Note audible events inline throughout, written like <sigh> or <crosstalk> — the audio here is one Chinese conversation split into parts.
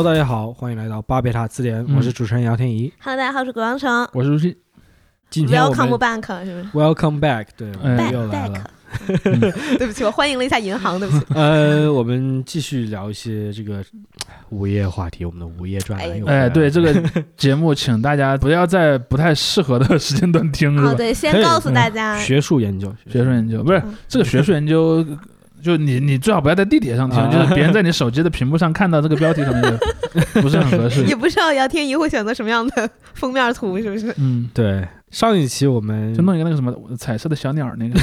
Hello，大家好，欢迎来到巴别塔词典，嗯我是主持人姚天怡。Hello，大家好，我是葛王成。我是如新，今天我 Welcome 们 back，是不是 Welcome back，对，我们哎又来 back 了。<laughs> 对不起，我欢迎了一下银行，对不起。呃，我们继续聊一些这个午夜话题，我们的午夜专栏哎又回来了。哎，对这个节目，请大家不要在不太适合的时间段听，是哦，吧？对，先告诉大家，学术研究，学术研究不是嗯这个学术研究，就你你最好不要在地铁上听，啊就是别人在你手机的屏幕上看到这个标题什么的，不是很合适。也不知道姚天怡会选择什么样的封面图，是不是？嗯，对。上一期我们就弄一个那个什么彩色的小鸟那个，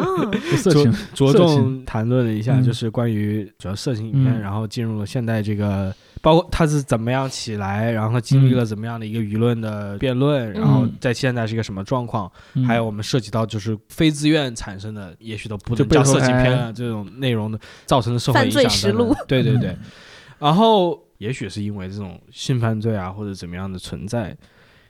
<laughs> 色情，着重谈论了一下，嗯就是关于主要色情影片，嗯然后进入了现代这个，包括他是怎么样起来，然后经历了怎么样的一个舆论的辩论，然后在现在是一个什么状况，嗯。还有我们涉及到就是非自愿产生的，也许都不能叫色情片还啊这种内容的造成的社会影响罪实录等。等，对对对。嗯，然后也许是因为这种性犯罪啊或者怎么样的存在，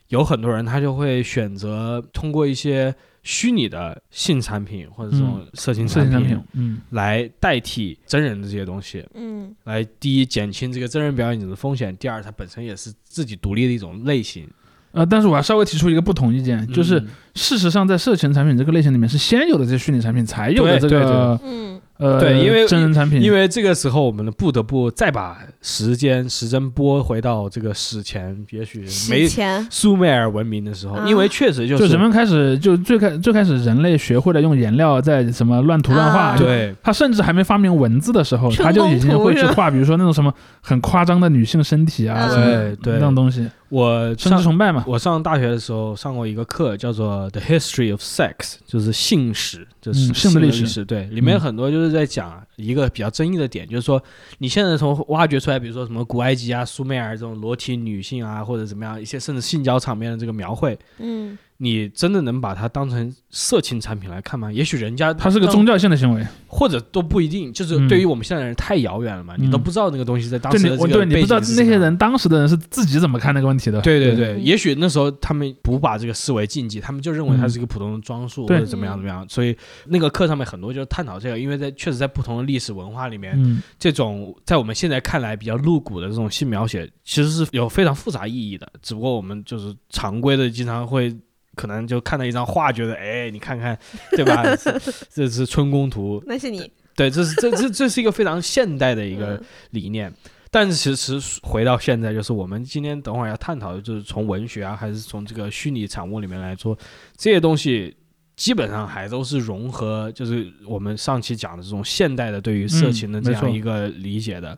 有很多人他就会选择通过一些虚拟的性产品或者这种色情产品产品，嗯。来代替真人的这些东西，嗯。来第一减轻这个真人表演者的风险，第二它本身也是自己独立的一种类型，呃，但是我要稍微提出一个不同意见，就是嗯事实上在色情产品这个类型里面是先有的这些虚拟产品，才有的这对对个嗯呃对因为真人产品，因为这个时候我们不得不再把时间时针拨回到这个史前，也许没史前。苏美尔文明的时候，啊因为确实就就是人们开始就最开最开始人类学会了用颜料在什么乱涂乱画，啊。对。他甚至还没发明文字的时候，他就已经会去画，比如说那种什么很夸张的女性身体啊，对对那种东西，我生殖上崇拜嘛。我上大学的时候上过一个课，叫做《The History of Sex》，就是性史，就是嗯性的历历史对，里面嗯很多就是在讲一个比较争议的点，就是说你现在从挖掘出来，比如说什么古埃及啊、苏美尔这种裸体女性啊，或者怎么样一些甚至性交场面的这个描绘，嗯你真的能把它当成色情产品来看吗？也许人家当它是个宗教性的行为，或者都不一定，就是嗯。对于我们现在人太遥远了嘛，你都嗯不知道那个东西在当时的这个背对你不知道那些人当时的人是自己怎么看那个问题的。对对对，嗯也许那时候他们不把这个视为禁忌，他们就认为它是一个普通的装束或者怎么样怎么样，所以那个课上面很多就是探讨这个，因为在确实在不同的历史文化里面，嗯，这种在我们现在看来比较露骨的这种性描写，其实是有非常复杂意义的，只不过我们就是常规的经常会。可能就看到一张画，觉得哎，你看看，对吧？这 <laughs> 这是春宫图，那是你对，这是这这这是一个非常现代的一个嗯理念。但是其实回到现在，就是我们今天等会儿要探讨的，就是从文学啊，还是从这个虚拟产物里面来说，这些东西基本上还都是融合，就是我们上期讲的这种现代的对于色情的这样一个理解的。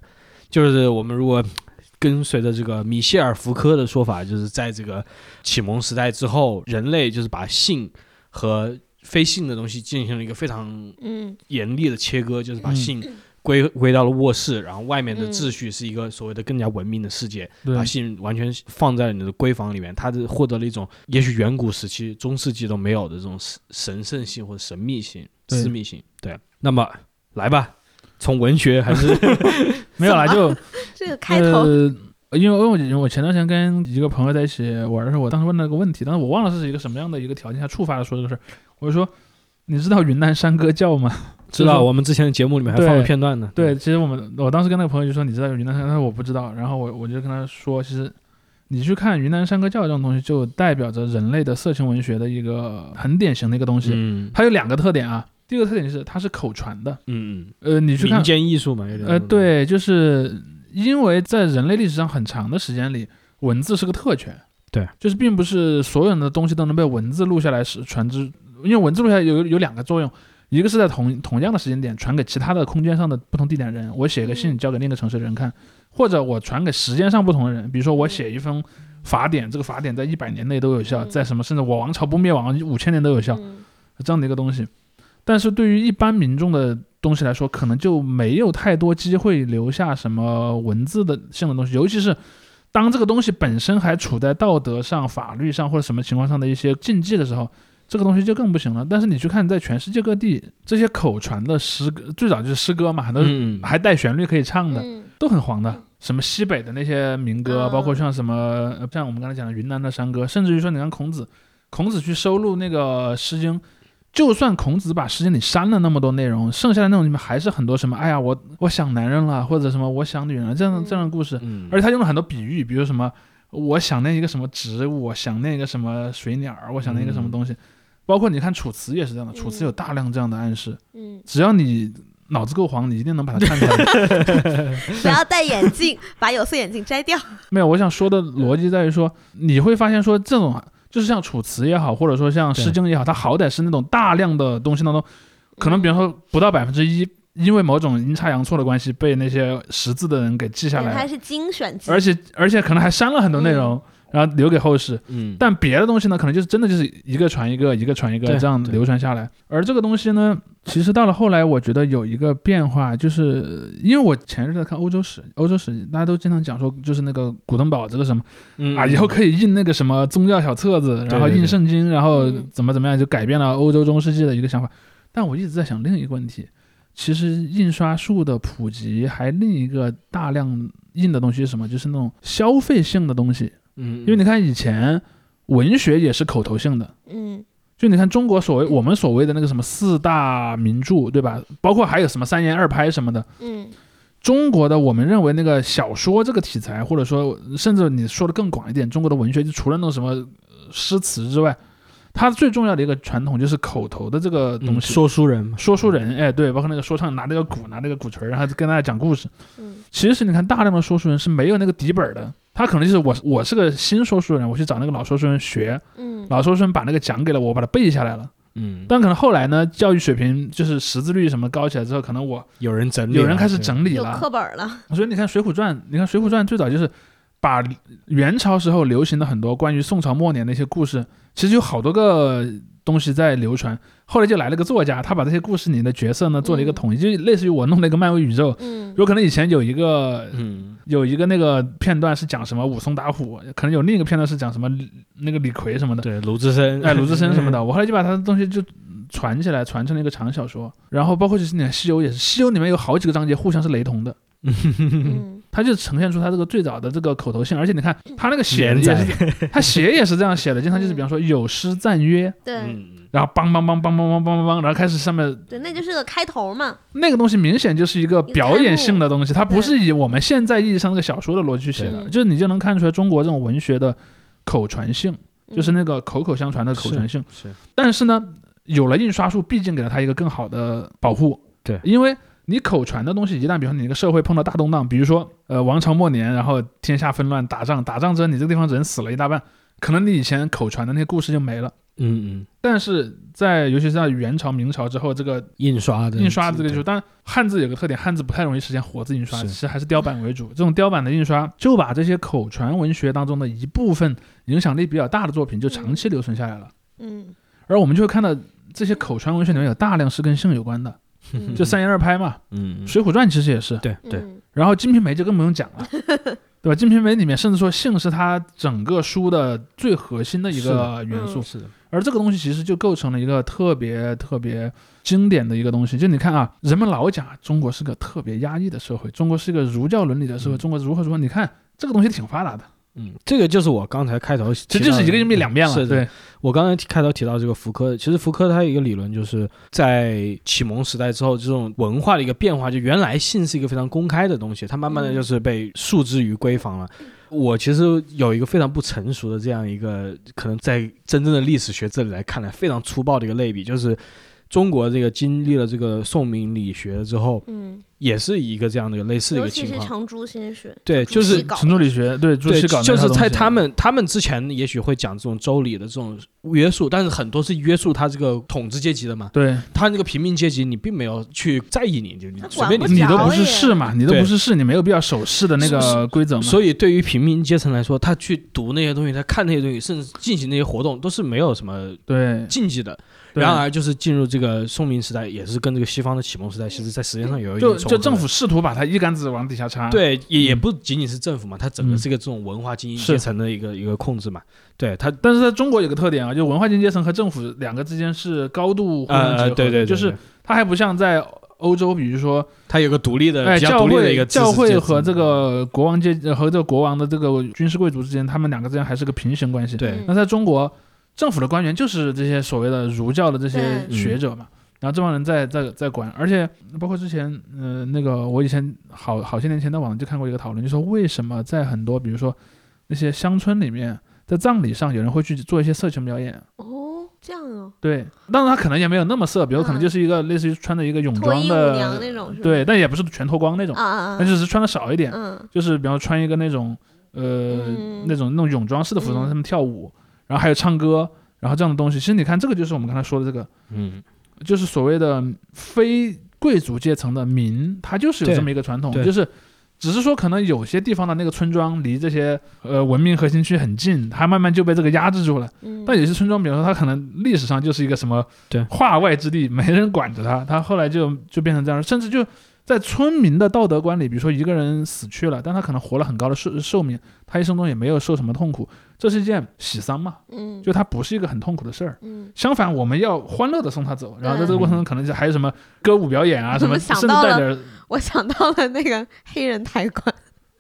就是我们如果跟随着这个米歇尔·福柯的说法，就是在这个启蒙时代之后，人类就是把性和非性的东西进行了一个非常嗯。严厉的切割，就是把嗯。性归归到了卧室，然后外面的嗯。秩序是一个所谓的更加文明的世界，对。把性完全放在了你的闺房里面，它是获得了一种也许远古时期、中世纪都没有的这种神神圣性或者神秘性、私密性。对，那么来吧，从文学还是 <laughs> 没有啦，就 <laughs> 这个开头呃，因为因为我我前段时间跟一个朋友在一起玩的时候，我当时问了个问题，但是我忘了是一个什么样的一个条件下触发的说这个事儿。我就说，你知道云南山歌教吗？知道我们之前的节目里面还放了片段呢。对，其实我们我当时跟那个朋友就说，你知道有云南山歌，他说我不知道，然后我我就跟他说，其实你去看云南山歌教这种东西，就代表着人类的色情文学的一个很典型的一个东西。嗯它有两个特点啊，第二个特点就是它是口传的，嗯呃，你嗯，去看民间艺术嘛，有点呃，对，就是因为在人类历史上很长的时间里，文字是个特权。对，就是并不是所有的东西都能被文字录下来是传之，因为文字录下来有有两个作用，一个是在同同样的时间点传给其他的空间上的不同地点的人，我写个信嗯。交给另一个城市的人看，或者我传给时间上不同的人，比如说我写一封法典，这个法典在一百年内都有效，嗯。在什么甚至我王朝不灭亡五千年都有效，嗯。这样的一个东西。但是对于一般民众的东西来说，可能就没有太多机会留下什么文字的性的东西，尤其是当这个东西本身还处在道德上、法律上或者什么情况上的一些禁忌的时候，这个东西就更不行了。但是你去看，在全世界各地这些口传的诗歌，最早就是诗歌嘛，很多嗯，还带旋律可以唱的，嗯都很黄的。什么西北的那些民歌，嗯包括像什么呃像我们刚才讲的云南的山歌，甚至于说你看孔子，孔子去收录那个《诗经》，就算孔子把诗经里删了那么多内容，剩下的内容里面还是很多什么，哎呀，我我想男人了，或者什么我想女人了这样这样的故事，嗯，而且他用了很多比喻，比如什么我想念一个什么植物，我想念一个什么水鸟，我想念一个什么东西，包括你看《楚辞》也是这样的，《楚辞》有大量这样的暗示，嗯，只要你脑子够黄，你一定能把它 <laughs> 看出来。不要戴眼镜，把有色眼镜摘掉。没有，我想说的逻辑在于说，你会发现说这种就是像《楚辞》也好，或者说像《诗经》也好，它好歹是那种大量的东西当中，可能比方说不到百分之一，因为某种阴差阳错的关系被那些识字的人给记下来了，对它是精选集，而且而且可能还删了很多内容，然后留给后世。嗯，但别的东西呢，可能就是真的就是一个传一个，一个传一个，这样流传下来。而这个东西呢，其实到了后来，我觉得有一个变化，就是因为我前日在看欧洲史，欧洲史大家都经常讲说，就是那个古登堡这个什么嗯啊，以后可以印那个什么宗教小册子，然后印圣经，然后嗯怎么怎么样，就改变了欧洲中世纪的一个想法。但我一直在想另一个问题，其实印刷术的普及，还另一个大量印的东西是什么？就是那种消费性的东西。嗯，因为你看以前文学也是口头性的，嗯就你看中国所谓我们所谓的那个什么四大名著，对吧？包括还有什么三言二拍什么的。嗯中国的我们认为那个小说这个题材，或者说甚至你说的更广一点，中国的文学就除了那种什么呃诗词之外，它最重要的一个传统就是口头的这个东西。嗯说书人，说书人，哎，对，包括那个说唱拿那个鼓，拿那个鼓槌儿，然后跟大家讲故事。嗯其实你看，大量的说书人是没有那个底本儿的，他可能就是我，我是个新说书人，我去找那个老说书人学，嗯老说书人把那个讲给了我，我把它背下来了。嗯，但可能后来呢，教育水平就是识字率什么高起来之后，可能我有人整理，有人开始整理了。课本了，所以你看《水浒传》，你看《水浒传》最早就是把元朝时候流行的很多关于宋朝末年的一些故事，其实有好多个东西在流传。后来就来了个作家，他把这些故事里的角色呢做了一个嗯统一，就类似于我弄了一个漫威宇宙。嗯有可能以前有一个嗯有一个那个片段是讲什么武松打虎，可能有另一个片段是讲什么那个李逵什么的，对，鲁智深，哎，鲁智深什么的。我后来就把他的东西就传起来，传成了一个长小说。然后包括就是你看《西游》也是，《西游》里面有好几个章节互相是雷同的，嗯 <laughs> 它就呈现出它这个最早的这个口头性。而且你看他那个写也是，<laughs> 他写也是这样写的，经常就是比方说有诗赞曰，对嗯，然后梆梆梆梆梆梆梆梆梆，然后开始上面对，那就是个开头嘛，那个东西明显就是一个表演性的东西，它不是以我们现在意义上这个小说的逻辑去写的，就是你就能看出来中国这种文学的口传性，嗯就是那个口口相传的口传性。是，但是呢，有了印刷术，毕竟给了它一个更好的保护。对因为你口传的东西，一旦比如说你一个社会碰到大动荡，比如说呃王朝末年，然后天下纷乱，打仗，打仗之后你这个地方人死了一大半，可能你以前口传的那些故事就没了。嗯嗯，但是在尤其是在元朝、明朝之后，这个印刷的印刷这个技术，当然汉字有个特点，汉字不太容易实现活字印刷，其实还是雕版为主。这种雕版的印刷就把这些口传文学当中的一部分影响力比较大的作品就长期留存下来了。嗯而我们就会看到这些口传文学里面有大量是跟性有关的，嗯就三言二拍嘛，嗯，《水浒传》其实也是，对对，嗯然后《金瓶梅》就更不用讲了。<laughs> 对吧？《金瓶梅》里面甚至说性是它整个书的最核心的一个元素，是的，而这个东西其实就构成了一个特别特别经典的一个东西。就你看啊，人们老讲中国是个特别压抑的社会，中国是一个儒教伦理的社会，嗯中国如何如何。你看这个东西挺发达的，嗯，这个就是我刚才开头这就是一个硬币两面了。是的对，我刚才开头提到这个福柯，其实福柯他有一个理论，就是在启蒙时代之后，这种文化的一个变化，就原来性是一个非常公开的东西，它慢慢的就是被束之于闺房了。我其实有一个非常不成熟的这样一个，可能在真正的历史学这里来看来非常粗暴的一个类比，就是中国这个经历了这个宋明理学之后，嗯，也是一个这样的一个类似的一尤其个情况。是程朱先生，对，就是朱熹搞程朱理学，对朱对，熹搞就是在他们他们之前也许会讲这种周礼的这种约束，但是很多是约束他这个统治阶级的嘛。对他那个平民阶级，你并没有去在意你，就你他随便管不你你都不是耶士嘛，你都不是士，你没有必要守士的那个规则嘛。所以对于平民阶层来说，他去读那些东西，他看那些东西，甚至进行那些活动，都是没有什么对，禁忌的。对然而，就是进入这个宋明时代，也是跟这个西方的启蒙时代，其实在时间上有一就定重合就政府试图把它一竿子往底下插。对，也也嗯不仅仅是政府嘛，它整个嗯是一个这种文化精英阶层的一个一个控制嘛。对它，但是在中国有个特点啊，就文化精英阶层和政府两个之间是高度互相结合的。呃，对对对，就是对它还不像在欧洲，比如说，它有个独立的、教会的一个教会和这个国王阶呃和这个国王的这个军事贵族之间，他们两个之间还是个平行关系。对嗯那在中国，政府的官员就是这些所谓的儒教的这些学者嘛，然后这帮人在在在管，而且包括之前呃那个我以前好好些年前在网上就看过一个讨论，就说为什么在很多比如说那些乡村里面，在葬礼上有人会去做一些色情表演。哦，这样哦，对，当然他可能也没有那么色，比如可能嗯。就是一个类似于穿着一个泳装的？对，但也不是全脱光那种，啊啊啊，那只是穿的少一点，嗯。就是比方说穿一个那种呃、嗯。那种那种泳装式的服装，嗯。他们跳舞，然后还有唱歌，然后这样的东西。其实你看，这个就是我们刚才说的这个，嗯，就是所谓的非贵族阶层的民，他就是有这么一个传统，就是。只是说，可能有些地方的那个村庄离这些呃文明核心区很近，它慢慢就被这个压制住了。嗯，但有些村庄，比如说它可能历史上就是一个什么对化外之地，没人管着它，它后来就就变成这样，甚至就在村民的道德观里，比如说一个人死去了，但他可能活了很高的寿寿命，他一生中也没有受什么痛苦，这是一件喜丧嘛，嗯就他不是一个很痛苦的事儿。嗯，相反，我们要欢乐的送他走，然后在这个过程中可能就还有什么歌舞表演啊，什么甚至带点儿，我想到了那个黑人抬棺，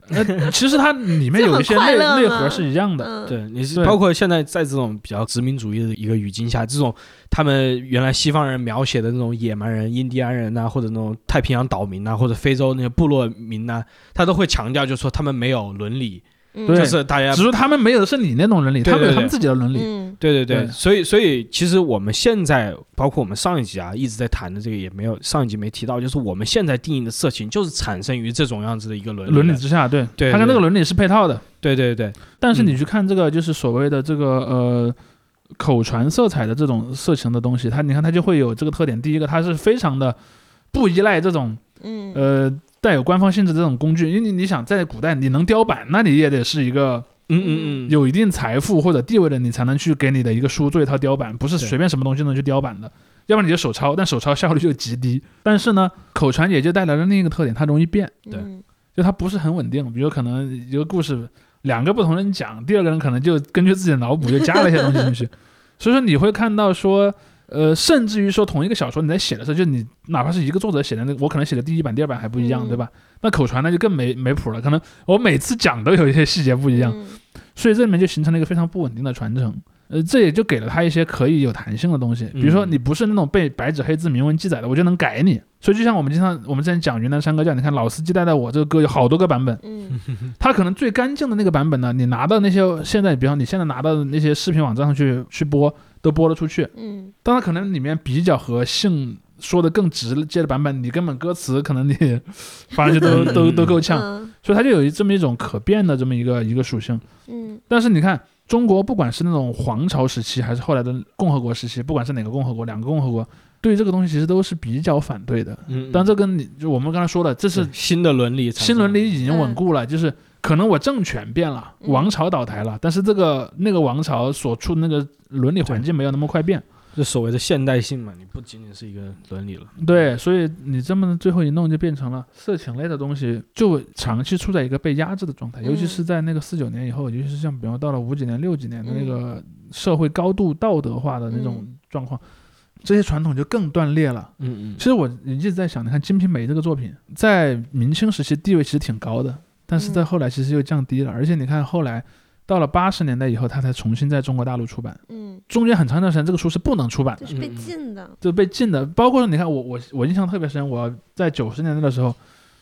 <laughs> 呃，其实它里面有一些内内核是一样的，嗯，对，你是包括现在在这种比较殖民主义的一个语境下，这种他们原来西方人描写的那种野蛮人、印第安人呐、或者那种太平洋岛民呐、或者非洲那些部落民呐、他都会强调，就是说他们没有伦理，就是大家只是他们没有的是你那种伦理，他们有他们自己的伦理。嗯。对对对，所以所以其实我们现在包括我们上一集啊一直在谈的这个也没有上一集没提到，就是我们现在定义的色情就是产生于这种样子的一个伦理伦理之下，对，对它跟那个伦理是配套的。对对对，但是你嗯。去看这个，就是所谓的这个呃口传色彩的这种色情的东西，它你看它就会有这个特点。第一个，它是非常的不依赖这种嗯。呃带有官方性质的这种工具，因为你你想在古代你能雕版，那你也得是一个嗯嗯嗯，有一定财富或者地位的，你才能去给你的一个书做一套雕版，不是随便什么东西都能去雕版的。要不然你就手抄，但手抄效率就极低。但是呢，口传也就带来了另一个特点，它容易变。对嗯就它不是很稳定。比如可能一个故事两个不同人讲，第二个人可能就根据自己的脑补就加了一些东西进去，所以说你会看到说。呃，甚至于说同一个小说你在写的时候，就你哪怕是一个作者写的，那个我可能写的第一版、第二版还不一样，嗯对吧？那口传那就更没没谱了，可能我每次讲都有一些细节不一样，嗯所以这里面就形成了一个非常不稳定的传承。呃，这也就给了他一些可以有弹性的东西，比如说嗯。你不是那种被白纸黑字明文记载的，我就能改你。所以就像我们经常我们之前讲云南山歌教，你看老司机带带我这个歌有好多个版本，嗯。<laughs> 它可能最干净的那个版本呢，你拿到那些现在，比方你现在拿到的那些视频网站上去去播，都播得出去。嗯。但它可能里面比较和性说的更直接的版本，你根本歌词可能你反正就都都都够呛，嗯。所以它就有一这么一种可变的这么一个一个属性。嗯。但是你看，中国不管是那种皇朝时期，还是后来的共和国时期，不管是哪个共和国，两个共和国，对这个东西其实都是比较反对的。嗯，但这跟你就我们刚才说的，这是是新的伦理，新伦理已经稳固了，就是可能我政权变了，嗯王朝倒台了，但是这个那个王朝所处的那个伦理环境没有那么快变。就所谓的现代性嘛，你不仅仅是一个伦理了，对，所以你这么最后一弄，就变成了色情类的东西，就长期处在一个被压制的状态，尤其是在那个四九年以后，尤其是像比方到了五几年、六几年的那个社会高度道德化的那种状况，这些传统就更断裂了。嗯嗯。其实我一直在想，你看《金瓶梅》这个作品，在明清时期地位其实挺高的，但是在嗯。后来其实又降低了，而且你看后来到了八十年代以后，他才重新在中国大陆出版，嗯，中间很长一段时间这个书是不能出版的这。是被禁的，就被禁的，包括你看我我我印象特别深，我在九十年代的时候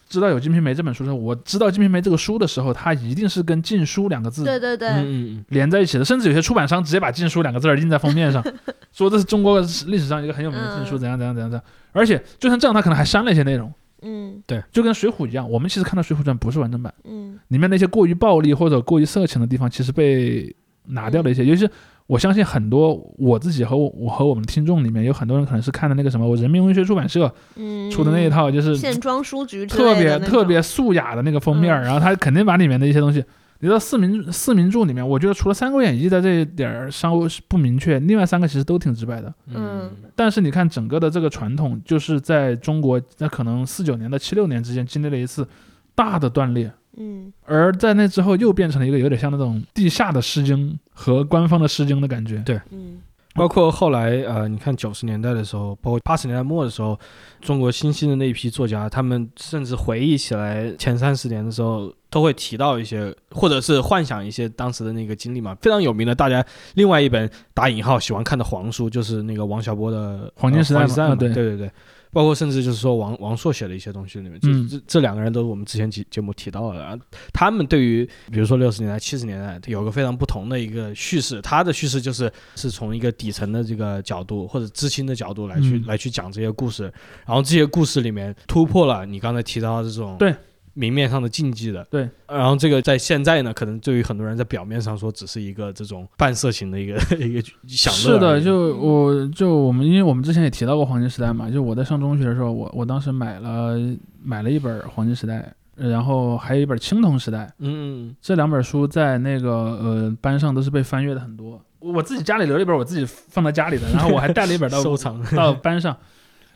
知道有《金瓶梅》这本书的时候，我知道《金瓶梅》这个书的时候，它一定是跟禁书两个字对对对，嗯嗯连在一起的，甚至有些出版商直接把禁书两个字儿印在封面上，说这是中国历史上一个很有名的禁书，<laughs> 嗯。怎样怎样怎样怎样，而且就算这样，他可能还删了一些内容，嗯。就跟《水浒》一样，我们其实看到《水浒传》不是完整版，嗯。里面那些过于暴力或者过于色情的地方，其实被拿掉了一些，尤其是。我相信很多我自己和我我和我们听众里面有很多人可能是看的那个什么，我人民文学出版社嗯，出的那一套，就是线装书局特别特别素雅的那个封面，嗯。然后他肯定把里面的一些东西，你知道四名四名著里面，我觉得除了《三国演义》的这一点儿稍微是不明确，另外三个其实都挺直白的。嗯但是你看整个的这个传统，就是在中国那可能四九年到七六年之间经历了一次大的断裂，嗯而在那之后又变成了一个有点像那种地下的《诗经》和官方的《诗经》的感觉。对嗯包括后来呃，你看九十年代的时候，包括八十年代末的时候，中国新兴的那一批作家，他们甚至回忆起来前三十年的时候，都会提到一些，或者是幻想一些当时的那个经历嘛。非常有名的，大家另外一本打引号喜欢看的黄书，就是那个王小波的黄金时代呃嘛。对对对对。包括甚至就是说王王朔写的一些东西里面，就嗯这这两个人都是我们之前节节目提到的啊。他们对于比如说六十年代、七十年代有个非常不同的一个叙事，他的叙事就是是从一个底层的这个角度或者知青的角度来去、嗯来去讲这些故事，然后这些故事里面突破了你刚才提到的这种对明面上的禁忌的，对，然后这个在现在呢，可能对于很多人在表面上说只是一个这种半色情的一个 <laughs> 一个享乐是的，就我就我们，因为我们之前也提到过黄金时代嘛，就我在上中学的时候，我我当时买了买了一本黄金时代，然后还有一本青铜时代，嗯嗯。这两本书在那个呃班上都是被翻阅的很多。我自己家里留了一本，我自己放在家里的，然后我还带了一本到 <laughs> 收藏。到班上。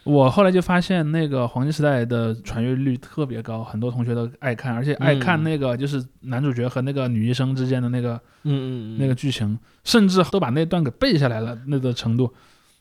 我后来就发现，那个黄金时代的传阅率特别高，很多同学都爱看，而且爱看嗯那个就是男主角和那个女医生之间的那个嗯嗯嗯那个剧情，甚至都把那段给背下来了那个程度。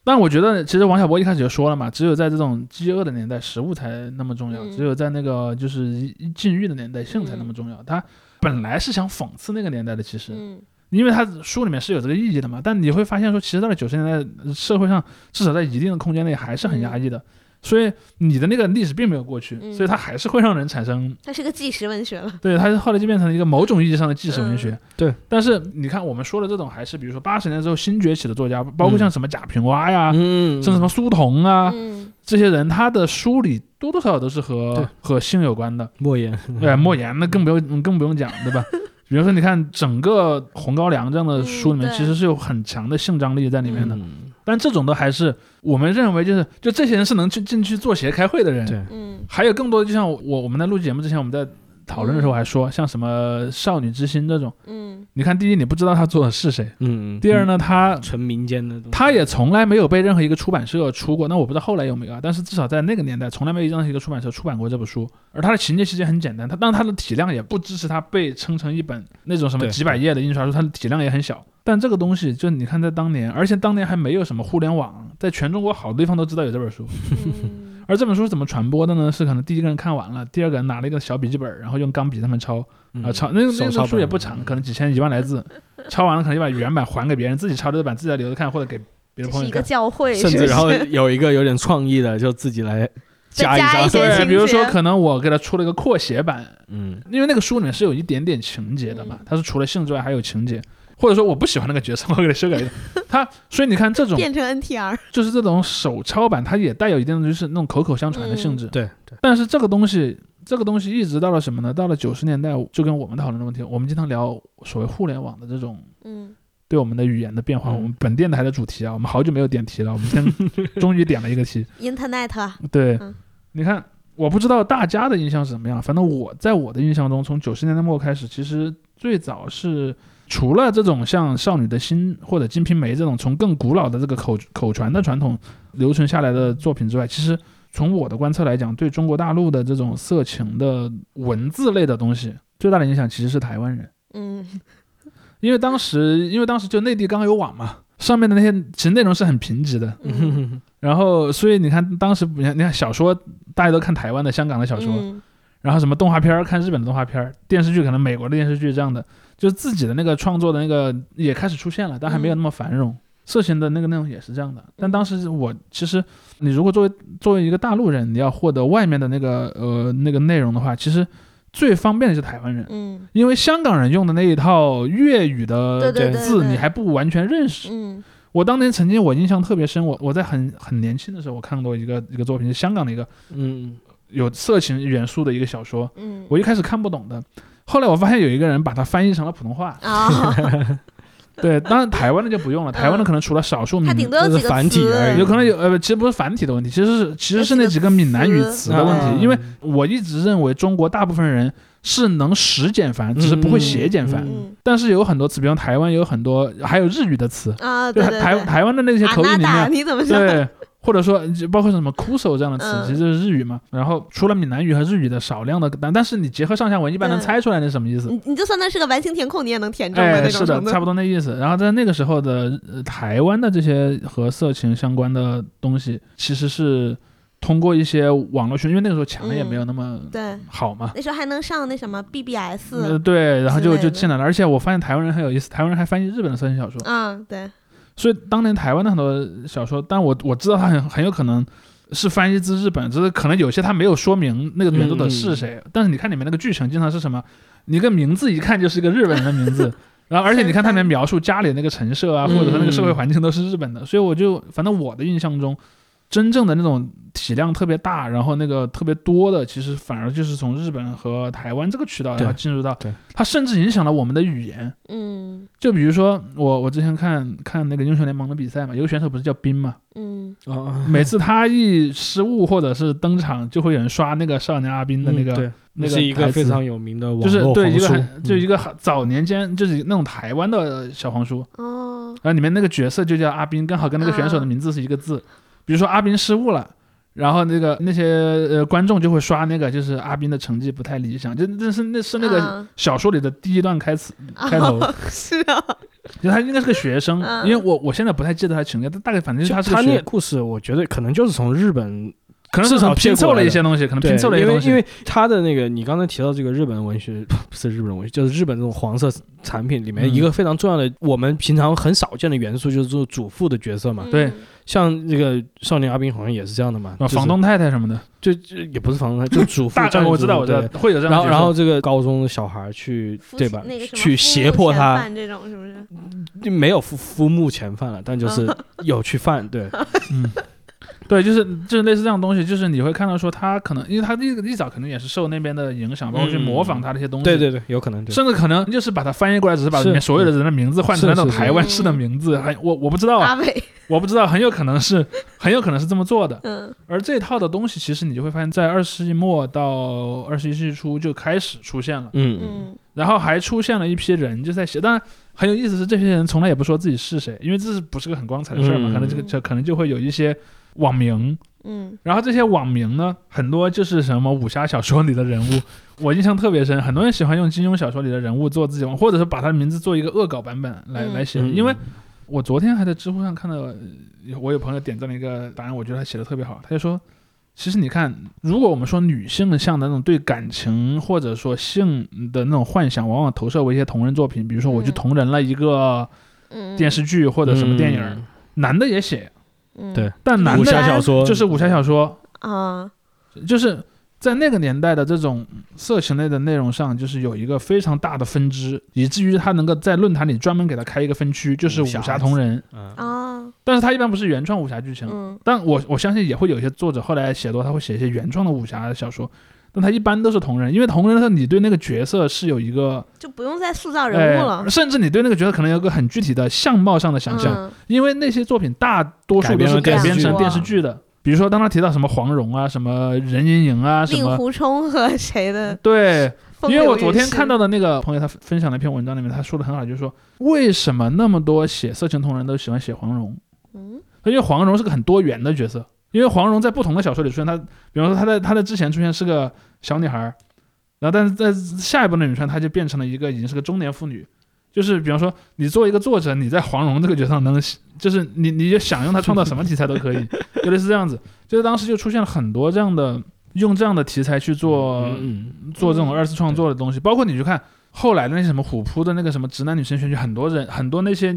但我觉得，其实王小波一开始就说了嘛，只有在这种饥饿的年代，食物才那么重要；嗯只有在那个就是禁欲的年代，性才那么重要。他本来是想讽刺那个年代的，其实，嗯因为他书里面是有这个意义的嘛。但你会发现说，其实到了九十年代，社会上至少在一定的空间内还是很压抑的。所以你的那个历史并没有过去，嗯所以它还是会让人产生它是个纪实文学了。对，它后来就变成了一个某种意义上的纪实文学。嗯对，但是你看我们说的这种，还是比如说八十年之后新崛起的作家，包括像什么贾平凹呀，嗯，像什么苏童啊，嗯这些人，他的书里多多少少都是和和性有关的。莫言，对，莫言那更不用嗯更不用讲，对吧？<laughs> 比如说，你看整个《红高粱》这样的书里面，其实是有很强的性张力在里面的。嗯但这种都还是我们认为就是就这些人是能去进去做协开会的人。对，嗯还有更多的，就像我我们在录节目之前，我们在讨论的时候嗯还说，像什么少女之心这种，嗯。你看，第一你不知道他做的是谁，嗯，嗯第二，呢，他纯民间的东西，他也从来没有被任何一个出版社出过，那我不知道后来有没有啊，但是至少在那个年代，从来没有任何一个出版社出版过这本书。而它的情节其实很简单，它但它的体量也不支持它被称成一本那种什么几百页的印刷书，它的体量也很小。但这个东西，就你看在当年，而且当年还没有什么互联网，在全中国好多地方都知道有这本书。嗯而这本书是怎么传播的呢？是可能第一个人看完了，第二个人拿了一个小笔记本，然后用钢笔他们抄，嗯啊，抄那个那个手抄书也不长，可能几千一万来字，<laughs> 抄完了可能就把原版还给别人，自己抄的这版自己再留着看，或者给别的这是一个朋友看。教会，甚至然后 <laughs> 有一个有点创意的，就自己来加一些对，比如说可能我给他出了一个扩写版，嗯因为那个书里面是有一点点情节的嘛嗯，它是除了性之外还有情节，或者说我不喜欢那个角色，我给他修改一下。<laughs> 他所以你看这种变成 NTR，就是这种手抄版，它也带有一定的就是那种口口相传的性质。对对，但是这个东西，这个东西一直到了什么呢？到了九十年代，就跟我们讨论的问题，我们经常聊所谓互联网的这种嗯对我们的语言的变化。嗯我们本电台的主题啊，我们好久没有点题了，我们今天终于点了一个题。<laughs> Internet，对，嗯你看，我不知道大家的印象是怎么样，反正我在我的印象中，从九十年代末开始，其实最早是除了这种像《少女的心》或者《金瓶梅》这种从更古老的这个口口传的传统留存下来的作品之外，其实从我的观测来讲，对中国大陆的这种色情的文字类的东西，最大的影响其实是台湾人。嗯因为当时，因为当时就内地刚有网嘛，上面的那些其实内容是很贫瘠的，嗯。然后所以你看当时你看你看小说，大家都看台湾的、香港的小说，嗯。然后什么动画片儿看日本的动画片儿，电视剧可能美国的电视剧这样的，就自己的那个创作的那个也开始出现了，但还没有那么繁荣。色情的那个内容也是这样的，但当时我其实你如果作为作为一个大陆人，你要获得外面的那个呃那个内容的话，其实最方便的是台湾人，嗯。因为香港人用的那一套粤语的字你还不完全认识。嗯。我当年曾经我印象特别深，我我在很很年轻的时候，我看过一个一个作品，是香港的一个嗯。有色情元素的一个小说，嗯。我一开始看不懂的，后来我发现有一个人把它翻译成了普通话。啊 <laughs> <laughs> 对，当然台湾的就不用了，台湾的可能除了少数闽它，顶多有这是繁体而已。有可能有呃，其实不是繁体的问题，其实是其实是那几个闽南语词的问啊题。因为我一直认为中国大部分人是能识简繁，只是不会写简繁。嗯。但是有很多词，比方台湾有很多，还有日语的词，啊，对对对对，台台湾的那些口语里面，你怎么？对或者说就包括什么 kuso 这样的词，嗯。其实就是日语嘛。然后除了闽南语和日语的少量的，但但是你结合上下文，一般能猜出来那是什么意思。你你就算那是个完形填空，你也能填中的哎，那种是的，差不多那意思。然后在那个时候的、呃台湾的这些和色情相关的东西，其实是通过一些网络群，因为那个时候墙也没有那么对，好嘛。那时候还能上那什么 BBS，呃，对，然后就就进来了，而且我发现台湾人很有意思，台湾人还翻译日本的色情小说，嗯，对，所以当年台湾的很多小说，但我我知道他很很有可能是翻译自日本，只是可能有些他没有说明那个原作者是谁，但是你看里面那个剧情经常是什么，你一个名字一看就是一个日本人的名字。然后，而且你看他里面描述家里那个陈设啊，嗯或者说那个社会环境都是日本的，所以我就反正我的印象中，真正的那种体量特别大，然后那个特别多的，其实反而就是从日本和台湾这个渠道，对然后进入到对，它甚至影响了我们的语言。嗯。就比如说我我之前看看那个英雄联盟的比赛嘛，有个选手不是叫冰嘛，嗯。啊，每次他一失误或者是登场，就会有人刷那个少年阿冰的那个，嗯对，那个是一个非常有名的网就是络黄书。对一个很就嗯一个很早年间就是那种台湾的小黄书，哦，然后里面那个角色就叫阿冰，刚好跟那个选手的名字是一个字。比如说阿斌失误了，然后那个那些呃观众就会刷那个，就是阿斌的成绩不太理想，就那是那是那个啊。小说里的第一段开始 <laughs> 开头，是啊，就他应该是个学生，<laughs> 嗯。因为我我现在不太记得他情节，但大概反正就是他那个故事，我觉得可能就是从日本可能是从拼凑了一些东西，可能拼凑了一些东西，因为因为他的那个你刚才提到这个日本文学，<laughs> 不是日本文学，就是日本这种黄色产品里面嗯。一个非常重要的，我们平常很少见的元素就是做主妇的角色嘛。对。嗯像这个少年阿兵好像也是这样的嘛，就是啊房东太太什么的，就就也不是房东，就主妇大家庭主妇我知道我知道对。会有这样然后然后这个高中的小孩去对吧？去胁迫他，这种是不是？就没有夫夫目前犯了，但就是 <laughs> 有去犯，对，嗯，对，就是就是类似这样的东西，就是你会看到说他可能，因为他一一早可能也是受那边的影响，包括去模仿他的一些东西，对对对，有可能对。甚至可能就是把它翻译过来，只是把里面所有的人的名字换成那种台湾式的名字，还我我不知道啊，阿，<laughs> 我不知道，很有可能是很有可能是这么做的。嗯。而这套的东西，其实你就会发现，在二十世纪末到二十一世纪初就开始出现了，嗯嗯。嗯。然后还出现了一批人就在写，当然很有意思是这些人从来也不说自己是谁，因为这是不是个很光彩的事儿嘛？嗯可能这个这可能就会有一些网名。嗯然后这些网名呢，很多就是什么武侠小说里的人物，<laughs> 我印象特别深。很多人喜欢用金庸小说里的人物做自己网，或者是把他的名字做一个恶搞版本来、嗯来写。嗯因为我昨天还在知乎上看到，呃我有朋友点赞了一个答案，我觉得他写的特别好。他就说，其实你看，如果我们说女性向的那种对感情或者说性的那种幻想，往往投射为一些同人作品，比如说我去嗯同人了一个嗯，电视剧或者什么电影，嗯男的也写，嗯对但男武侠的小说就是武侠小说。啊，就是在那个年代的这种色情类的内容上，就是有一个非常大的分支，以至于他能够在论坛里专门给他开一个分区，就是武侠同人。嗯啊，但是他一般不是原创武侠剧情，嗯但我我相信也会有一些作者后来写多，他会写一些原创的武侠小说。但他一般都是同人，因为同人的时候，你对那个角色是有一个就不用再塑造人物了哎，。甚至你对那个角色可能有个很具体的相貌上的想象，嗯因为那些作品大多数都是改改编成电视剧的。比如说，当他提到什么黄蓉啊、什么任盈盈啊、什么令狐冲和谁的 <laughs> 对，因为我昨天看到的那个朋友，他分享了一篇文章，里面他说的很好，就是说为什么那么多写色情同人都喜欢写黄蓉？嗯因为黄蓉是个很多元的角色，因为黄蓉在不同的小说里出现，她比方说她在她在之前出现是个小女孩，然后但是在下一部的里面，她就变成了一个已经是个中年妇女。就是比方说，你作为一个作者，你在黄蓉这个角色上能，就是你你就想用她创造什么题材都可以，<laughs> 就类似这样子。就是当时就出现了很多这样的用这样的题材去做嗯做这种二次创作的东西，包括你去看后来的那些什么虎扑的那个什么直男女神选举，很多人很多那些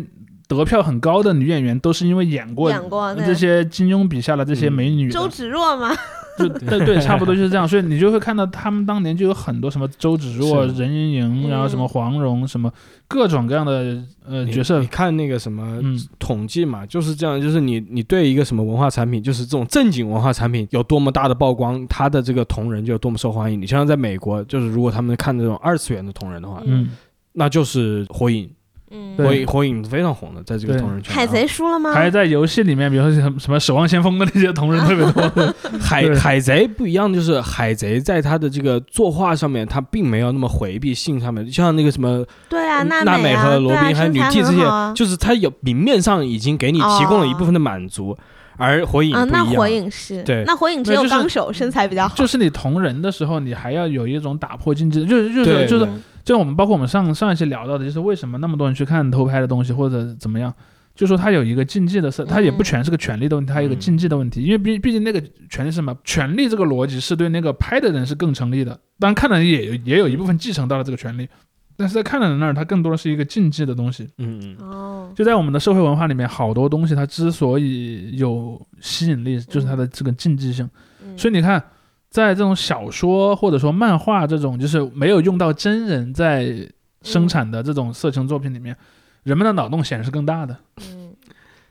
得票很高的女演员，都是因为演过演过这些金庸笔下的这些美女的，周芷若嘛，就 <laughs> 对对，差不多就是这样。所以你就会看到他们当年就有很多什么周芷若、任盈盈，嗯。然后什么黄蓉，什么各种各样的呃角色。你，看那个什么嗯，统计嘛，就是这样，就是你你对一个什么文化产品，就是这种正经文化产品有多么大的曝光，它的这个同人就有多么受欢迎。你像在美国，就是如果他们看这种二次元的同人的话，嗯，那就是火影，嗯，火影火影非常红的，在这个同人圈。海贼输了吗？还在游戏里面，比如说什么什么守望先锋的那些同人特别多，<laughs> 海海贼不一样，就是海贼在他的这个作画上面，他并没有那么回避性上面，就像那个什么对啊，娜美啊美和罗宾还有女帝这些啊，就是他有明面上已经给你提供了一部分的满足，而火影啊。那火影是对。那火影只有纲手身材比较好，就是你同人的时候，你还要有一种打破禁忌，就是就是对就是嗯就我们包括我们上上一期聊到的，就是为什么那么多人去看偷拍的东西或者怎么样，就说它有一个禁忌的事，它也不全是个权利的问题，它有一个禁忌的问题，因为毕毕竟那个权利是什么？权利这个逻辑是对那个拍的人是更成立的，当然看的人也有也有一部分继承到了这个权利，但是在看的人那儿，它更多的是一个禁忌的东西。嗯嗯，哦，就在我们的社会文化里面，好多东西它之所以有吸引力，就是它的这个禁忌性。嗯所以你看，在这种小说或者说漫画这种就是没有用到真人在生产的这种色情作品里面，人们的脑洞显然是更大的。嗯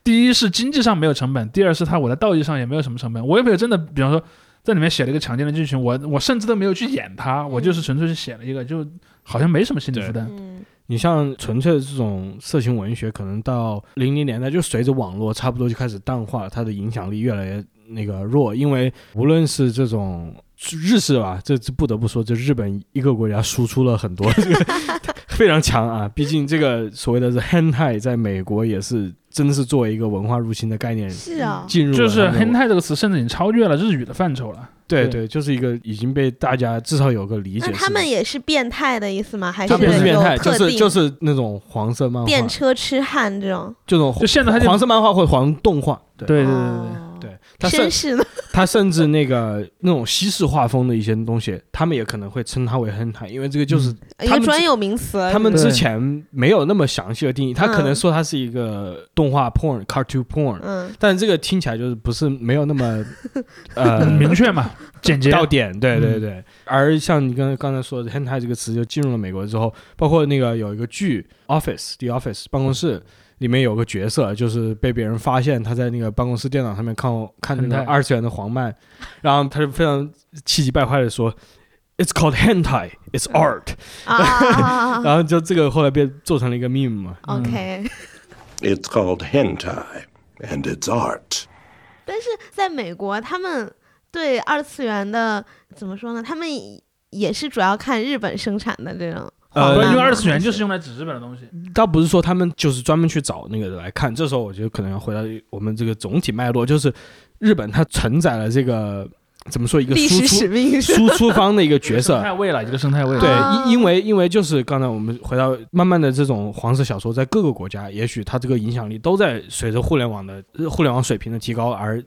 第一是经济上没有成本，第二是他我在道义上也没有什么成本。我也没有真的，比方说在里面写了一个强奸的剧情，我我甚至都没有去演它，我就是纯粹是写了一个，就好像没什么心理负担。嗯你像纯粹的这种色情文学，可能到零零年代就随着网络差不多就开始淡化，它的影响力越来越那个弱。因为无论是这种日式吧，这这不得不说，这日本一个国家输出了很多这个 <laughs> 非常强啊。毕竟这个所谓的是 hentai，在美国也是真的是作为一个文化入侵的概念是啊，进入就是 “hentai” 这个词，甚至已经超越了日语的范畴了。对对对，就是一个已经被大家至少有个理解。那他们也是变态的意思吗？还是变态，就是就是那种黄色漫画，电车痴汉这种？这种就现在他就黄色漫画或者黄动画，对对对对对。哦对，他甚绅士呢？他甚至那个那种西式画风的一些东西，他们也可能会称它为亨泰，因为这个就是一他们个专有名词。他们之前没有那么详细的定义，他可能嗯说它是一个动画 porn、cartoon porn，嗯但这个听起来就是不是没有那么 <laughs> 呃很明确嘛，简洁。到点，对对嗯对。而像你刚刚才说的 “hentai” 这个词，就进入了美国之后，包括那个有一个剧《Office》《The Office》办公室。里面有个角色，就是被别人发现他在那个办公室电脑上面看看那个二次元的黄漫，然后他就非常气急败坏的说：“It's called hentai, it's art。<laughs> 啊 <laughs> 然后就这个后来被做成了一个 meme 嘛。，OK。It's called hentai, and it's art. 但是在美国，他们对二次元的怎么说呢？他们也是主要看日本生产的这种呃因为二次元就是用来指日本的东西。倒不是说他们就是专门去找那个来看，这时候我觉得可能要回到我们这个总体脉络，就是日本它承载了这个怎么说一个输出 <laughs> 输出方的一个角色生。态位了，一个生态位。对，啊因因为因为就是刚才我们回到慢慢的这种黄色小说，在各个国家，也许它这个影响力都在随着互联网的呃互联网水平的提高而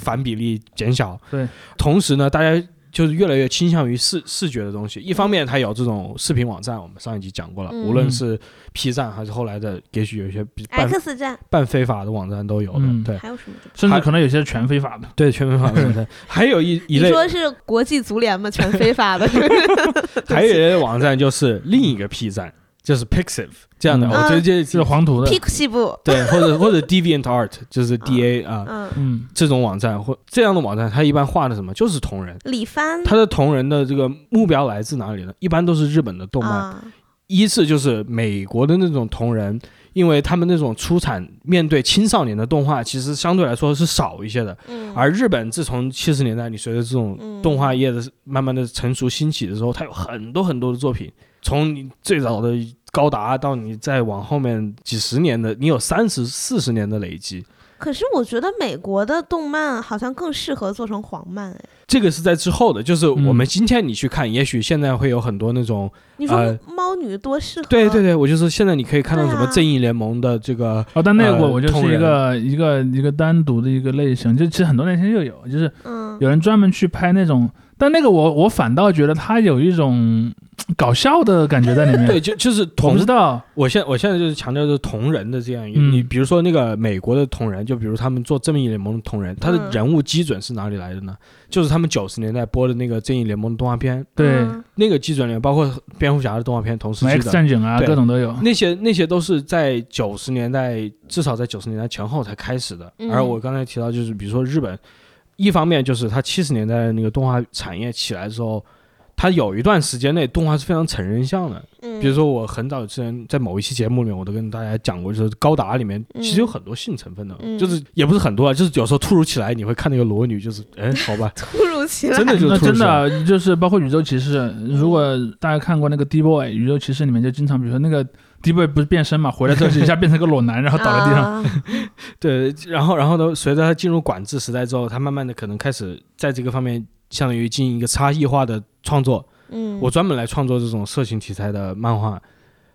反比例减小。对，同时呢，大家就是越来越倾向于视视觉的东西。一方面，它有这种视频网站，我们上一集讲过了，嗯无论是 P 站还是后来的，也许有一些比半 X 站半非法的网站都有的。嗯对还有什么？甚至可能有些是全非法的。对，全非法的网站，<laughs> 还有一一类你说是国际足联吗？全非法的，<laughs> <laughs> 还有一类网站就是另一个 P 站，就是 Pixiv 这样的。嗯我觉得这这是黄图的。Pixiv 部。对，<laughs> 或者或者 Deviant Art 就是 D A 啊、嗯，嗯，这种网站或这样的网站，它一般画的什么就是同人。李帆他的同人的这个目标来自哪里呢？一般都是日本的动漫，啊，依次就是美国的那种同人，因为他们那种出产面对青少年的动画，其实相对来说是少一些的。嗯，而日本自从七十年代，你随着这种嗯动画业的慢慢的成熟兴起的时候，它有很多很多的作品，从你最早的高达到你再往后面几十年的，你有三十四十年的累积。可是我觉得美国的动漫好像更适合做成黄漫哎。这个是在之后的，就是嗯我们今天你去看，也许现在会有很多那种，你说呃猫女多适合？对对对，我就是现在你可以看到什么正义联盟的这个，哦，但那个呃我就是一个一个一个单独的一个类型，就其实很多年前就有，就是嗯，有人专门去拍那种，但那个我我反倒觉得他有一种搞笑的感觉在里面。对，就就是我同不知道，我现我现在就是强调就是同人的这样一个，嗯你比如说那个美国的同人，就比如他们做正义联盟的同人，他的嗯人物基准是哪里来的呢？就是他们九十年代播的那个正义联盟的动画片，对，嗯那个基准里面包括蝙蝠侠的动画片，同时什么期 X 的。战警啊，对各种都有。那些那些都是在九十年代，至少在九十年代前后才开始的。嗯而我刚才提到，就是比如说日本，一方面就是它七十年代那个动画产业起来之后，它有一段时间内动画是非常成人向的。嗯，比如说，我很早之前在某一期节目里面，我都跟大家讲过，就是高达里面嗯其实有很多性成分的，嗯就是也不是很多啊，就是有时候突如其来你会看那个裸女，就是哎，好吧，<laughs> 突如其来，真的就那真。的就是包括宇宙骑士，如果大家看过那个 D Boy 宇宙骑士里面，就经常比如说那个第一部不是变身嘛，回来之后就一下变成个裸男，<laughs> 然后倒在地上。啊 <laughs> 对，然后然后呢，随着他进入管制时代之后，他慢慢的可能开始在这个方面，相当于进行一个差异化的创作。嗯，我专门来创作这种色情题材的漫画，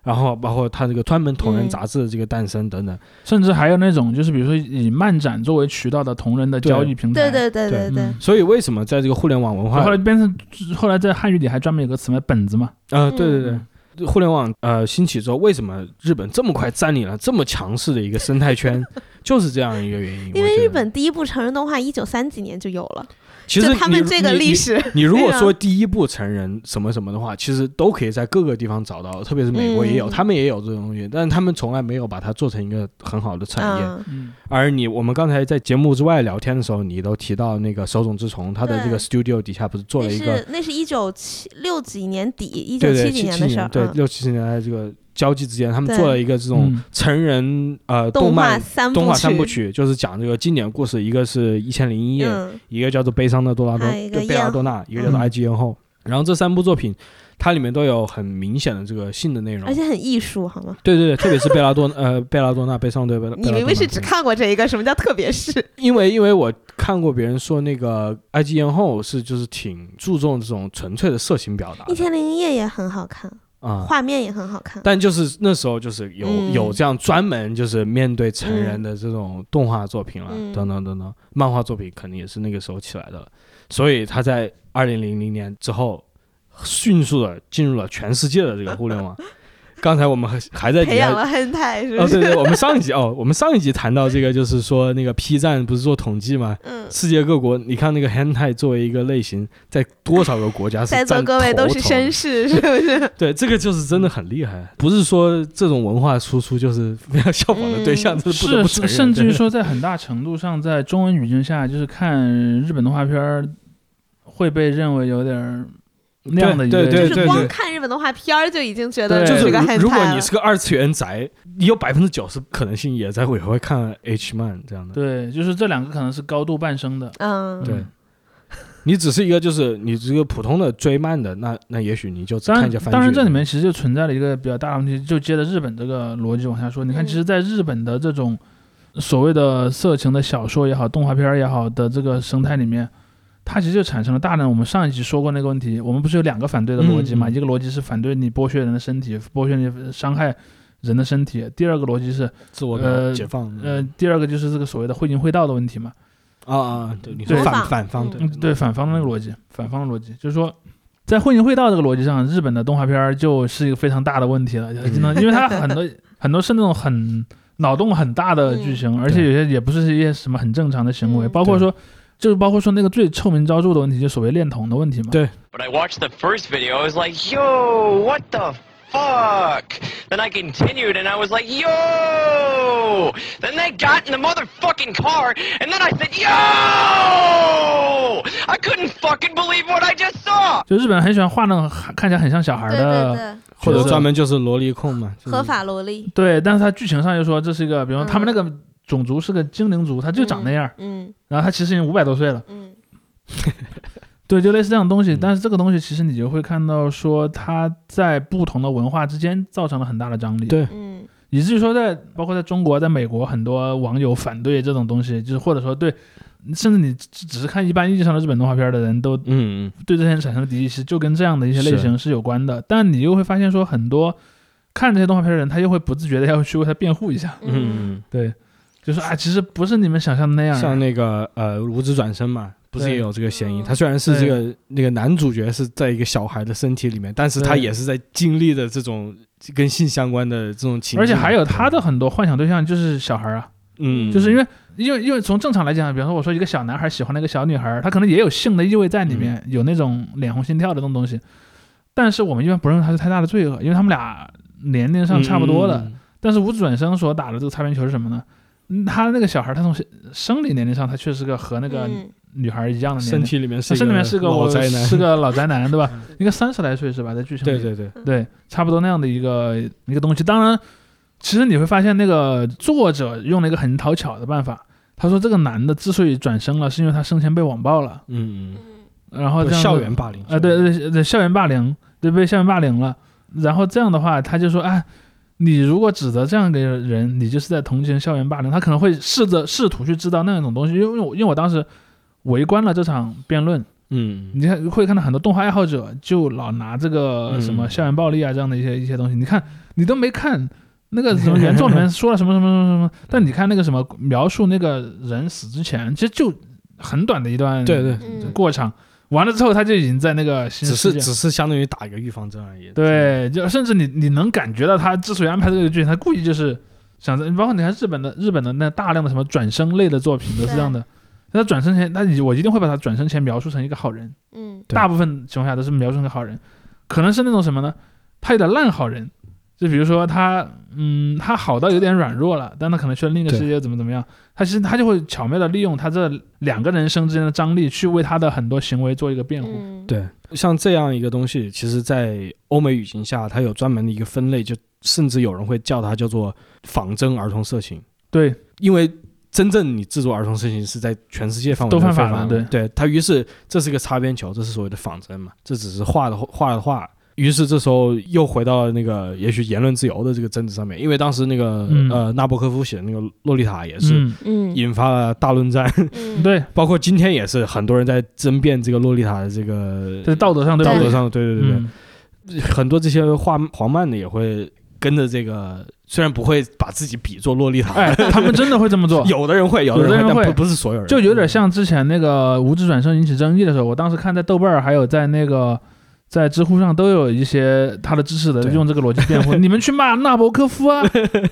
然后包括他这个专门同人嗯杂志的这个诞生等等。甚至还有那种就是比如说以漫展作为渠道的同人的交易平台。对对对对对对嗯，所以为什么在这个互联网文化后来变成，后来在汉语里还专门有个词嘛，本子嘛。呃，对对对嗯，互联网呃兴起之后，为什么日本这么快占领了这么强势的一个生态圈，就是这样一个原因。因为日本第一部成人动画一九三几年就有了，其实他们你这个你你历史，你如果说第一部成人什么什么的话，其实都可以在各个地方找到，特别是美国也有，嗯。他们也有这种东西，但是他们从来没有把它做成一个很好的产业。而你我们刚才在节目之外聊天的时候，你都提到那个手冢治虫，他的这个 studio 底下不是做了一个那是一九七六几年底，一九七几年的事儿，对嗯。六七十年代这个交际之间，他们做了一个这种嗯成人呃动动画漫三动画，三部曲，就是讲这个经典故事，一个是一千零一夜，嗯，一个叫做《悲伤的多拉多对贝拉多纳，一个叫做《嗯埃及艳后》。然后这三部作品，它里面都有很明显的这个性的内容而。且很艺术，好吗？对对对，特别是贝拉多 <laughs> 呃贝拉多纳悲伤对贝拉。你明明是只看过这一个，什么叫特别是？因为因为我看过别人说那个《埃及艳后》是就是挺注重这种纯粹的色情表达一千零一夜也很好看，啊。画面也很好看。但就是那时候就是有、嗯有这样专门就是面对成人的这种动画作品了，嗯等等等等，漫画作品肯定也是那个时候起来的了，所以他在二零零零年之后迅速的进入了全世界的这个互联网。刚才我们还还在底下。培养了亨泰，是哦，不是？对对，我们上一集哦，我们上一集谈到这个，就是说那个 P 站不是做统计吗？嗯，世界各国，你看那个 hentai 作为一个类型，在多少个国家是在座各位都是绅士，是不是？<laughs> 对，这个就是真的很厉害，不是说这种文化输出就是 <laughs> 非常效仿的对象，嗯是不不是是，甚至于说在很大程度上，在中文语境下，就是看日本动画片儿会被认为有点儿那样的一个，对对就是光看日本动画片儿就已经觉得就是这个很如果你是个二次元宅，你有百分之九十可能性也在也会看 H 漫这样的。对，就是这两个可能是高度伴生的。嗯，对你只是一个就是你这个普通的追漫的，那那也许你就只当然看一下，番剧。当然这里面其实就存在了一个比较大的问题，就接着日本这个逻辑往下说。你看，嗯其实，在日本的这种所谓的色情的小说也好、动画片儿也好的这个生态里面，它其实就产生了大量我们上一集说过那个问题。我们不是有两个反对的逻辑嘛？一个逻辑是反对你剥削人的身体，剥削你伤害人的身体；第二个逻辑是，自我解放。呃，第二个就是这个所谓的会淫会道的问题嘛。啊啊，对，你说反反方嗯对反方的那个逻辑，反方的逻辑就是说，在会淫会道这个逻辑上，日本的动画片儿就是一个非常大的问题了，嗯经常因为它很多 <laughs> 很多是那种很脑洞很大的剧情，而且有些也不是一些什么很正常的行为，嗯包括说。就是包括说那个最臭名昭著的问题，就所谓恋童的问题嘛。对 But I watched the first video, I was like, yo, what the fuck? Then I continued and I was like, yo! Then they got in the motherfucking car and then I said, yo! I couldn't fucking believe what I just saw! 就日本人很喜欢画那种看起来很像小孩对对的，对，或者专门就是萝莉控嘛，就是合法萝莉，对，但是他剧情上又说这是一个，比如说他们那个种族是个精灵族，他就长那样，嗯。然后他其实已经五百多岁了。嗯。<laughs> 对，就类似这样的东西，嗯。但是这个东西其实你就会看到说，它在不同的文化之间造成了很大的张力，对。嗯。以至于说在包括在中国、在美国，很多网友反对这种东西，就是或者说对，甚至你只只是看一般意义上的日本动画片的人都嗯嗯，对这些人产生的敌意，其实就跟这样的一些类型是有关的。但你又会发现说，很多看这些动画片的人，他又会不自觉的要去为他辩护一下，嗯。对，就说啊，其实不是你们想象的那样啊，像那个呃无职转生嘛，不是也有这个嫌疑？嗯他虽然是这个那个男主角是在一个小孩的身体里面，但是他也是在经历的这种跟性相关的这种情境，而且还有他的很多幻想对象就是小孩啊，嗯，就是因为因为因为从正常来讲，比方说我说一个小男孩喜欢那个小女孩，他可能也有性的意味在里面，有那种脸红心跳的这种东西，但是我们一般不认为他是太大的罪恶，因为他们俩年龄上差不多的。嗯但是无指转生所打的这个擦边球是什么呢？嗯他那个小孩，他从生理年龄上，他确实是个和那个嗯女孩一样的年龄，身体里面是他身里面是个老宅男，是个老宅男，对吧？<laughs> 应该三十来岁是吧？在剧情里，对对对，对，差不多那样的一个一个东西。当然，其实你会发现，那个作者用了一个很讨巧的办法。他说，这个男的之所以转生了，是因为他生前被网暴了，嗯然后嗯，这样校园霸凌啊，对对对，校园霸凌，对被校园霸凌了。然后这样的话，他就说，哎，你如果指责这样一个人，你就是在同情校园霸凌，他可能会试着试图去知道那种东西，因为我因为我当时围观了这场辩论，嗯，你看会看到很多动画爱好者就老拿这个嗯。什么校园暴力啊这样的一些一些东西，你看你都没看那个什么 <laughs> 原作里面说了什么什么什么什么，但你看那个什么描述那个人死之前，其实就很短的一段对对，嗯。过场，完了之后他就已经在那个新只世界。是只是相当于打一个预防针而已。对，就甚至你你能感觉到他之所以安排这个剧情，他故意就是想着，包括你看日本的日本的那大量的什么转生类的作品都是这样的。他转生前，那你我一定会把他转生前描述成一个好人，嗯。对。大部分情况下都是描述成好人，可能是那种什么呢？他有点烂好人，就比如说他，嗯，他好到有点软弱了，但他可能去了另一个世界，怎么怎么样，他其实他就会巧妙的利用他这两个人生之间的张力，去为他的很多行为做一个辩护。嗯，对，像这样一个东西，其实，在欧美语境下，它有专门的一个分类，就甚至有人会叫它叫做仿真儿童色情，对，因为真正你制作儿童色情是在全世界范围都犯法的对他于是这是一个擦边球，这是所谓的仿真嘛，这只是画的画的画。于是这时候又回到了那个也许言论自由的这个争执上面，因为当时那个、嗯。呃纳博科夫写的那个《洛丽塔》也是引发了大论战，嗯，<laughs> 对，包括今天也是很多人在争辩这个洛丽塔的这个在道德上对道德上，对对对对，嗯。很多这些画黄漫的也会跟着这个，虽然不会把自己比作洛丽塔，哎，<laughs> 他们真的会这么做，有的人会，有的人会，人会。但不不是所有人，就有点像之前那个无指转生引起争议的时候，我当时看在豆瓣儿还有在那个在知乎上都有一些他的支持的用这个逻辑辩护，你们去骂纳博科夫啊，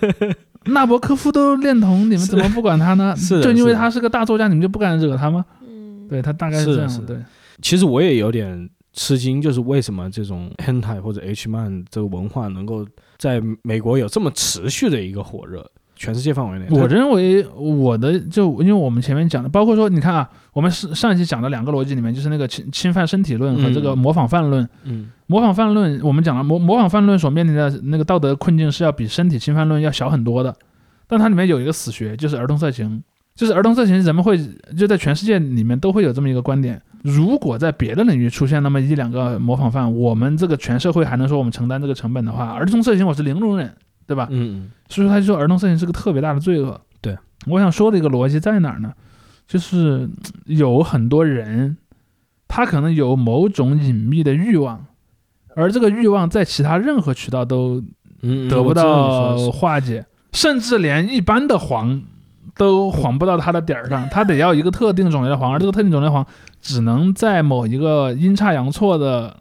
<laughs> 纳博科夫都恋童，你们怎么不管他呢？<laughs> 是就因为他是个大作家，你们就不敢惹他吗？嗯，对他大概是这样是是，对，其实我也有点吃惊，就是为什么这种 hentai 或者 H man 这个文化能够在美国有这么持续的一个火热，全世界范围内，我认为我的就因为我们前面讲的，包括说你看啊，我们上上一期讲的两个逻辑里面，就是那个侵侵犯身体论和这个嗯。模仿犯论。嗯。模仿犯论，我们讲了模模仿犯论所面临的那个道德困境是要比身体侵犯论要小很多的，但它里面有一个死穴，就是儿童色情，就是儿童色情，人们会就在全世界里面都会有这么一个观点，如果在别的领域出现那么一两个模仿犯，我们这个全社会还能说我们承担这个成本的话，儿童色情我是零容忍，对吧？嗯所以说他就说儿童色情是个特别大的罪恶。对，我想说的一个逻辑在哪儿呢？就是嗯有很多人，他可能有某种隐秘的欲望，而这个欲望在其他任何渠道都嗯，得不到化解，甚至连一般的黄都黄不到他的点儿上，他得要一个特定种类的黄，而这个特定种类的黄只能在某一个阴差阳错的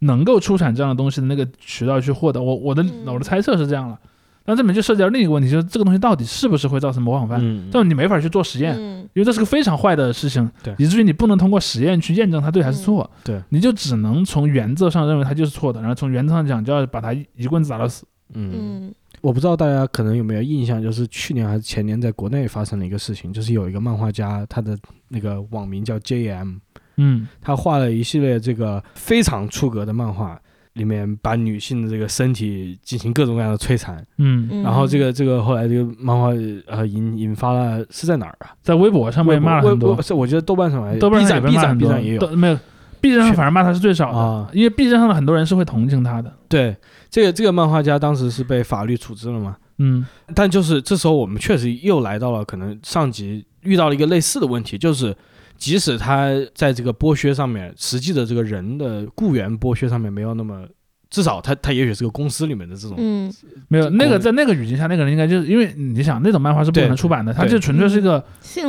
能够出产这样的东西的那个渠道去获得。我我的嗯我的猜测是这样了，但这里面就涉及到另一个问题，就是这个东西到底是不是会造成模仿犯？嗯，这种你没法去做实验，嗯因为这是个非常坏的事情，以至于你不能通过实验去验证它对还是错，对，你就只能从原则上认为它就是错的，然后从原则上讲就要把它一一棍子打到死。嗯。嗯我不知道大家可能有没有印象，就是去年还是前年在国内发生了一个事情，就是有一个漫画家，他的那个网名叫 JM，嗯他画了一系列这个非常出格的漫画，里面把女性的这个身体进行各种各样的摧残，嗯，嗯，然后这个这个后来这个漫画呃引引发了是在哪儿啊？在微博上面骂了很多微博，是我觉得豆瓣上还豆瓣 B 上也站被 B 站骂很 B 多，站也有都没有。B 站上反而骂他是最少的，啊。因为 B 站上的很多人是会同情他的。对，这个这个漫画家当时是被法律处置了嘛？嗯但就是这时候我们确实又来到了可能上集遇到了一个类似的问题，就是即使他在这个剥削上面，实际的这个人的雇员剥削上面没有那么，至少他他也许是个公司里面的这种，嗯。没有那个在那个语境下，那个人应该就是因为你想那种漫画是不可能出版的，他就纯粹是一个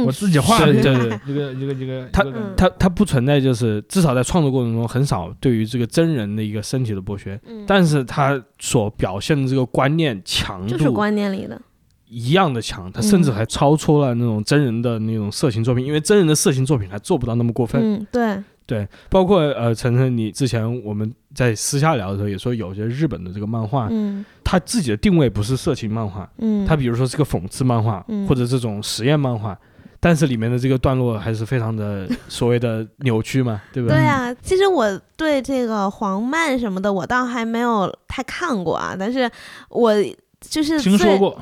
我自己画的对一个对对 <laughs> 一个一个一个他他他不存在就是至少在创作过程中很少对于这个真人的一个身体的剥削，嗯，但是他所表现的这个观念强就是度观念里的，一样的强，他甚至嗯还超出了那种真人的那种色情作品，因为真人的色情作品还做不到那么过分。嗯对，对，包括呃，晨晨，你之前我们在私下聊的时候也说，有些日本的这个漫画，嗯。它自己的定位不是色情漫画，嗯，它比如说是个讽刺漫画，嗯。或者这种实验漫画，但是里面的这个段落还是非常的所谓的 <laughs> 扭曲嘛，对不对？对啊，其实我对这个黄漫什么的，我倒还没有太看过啊，但是我就是听说过，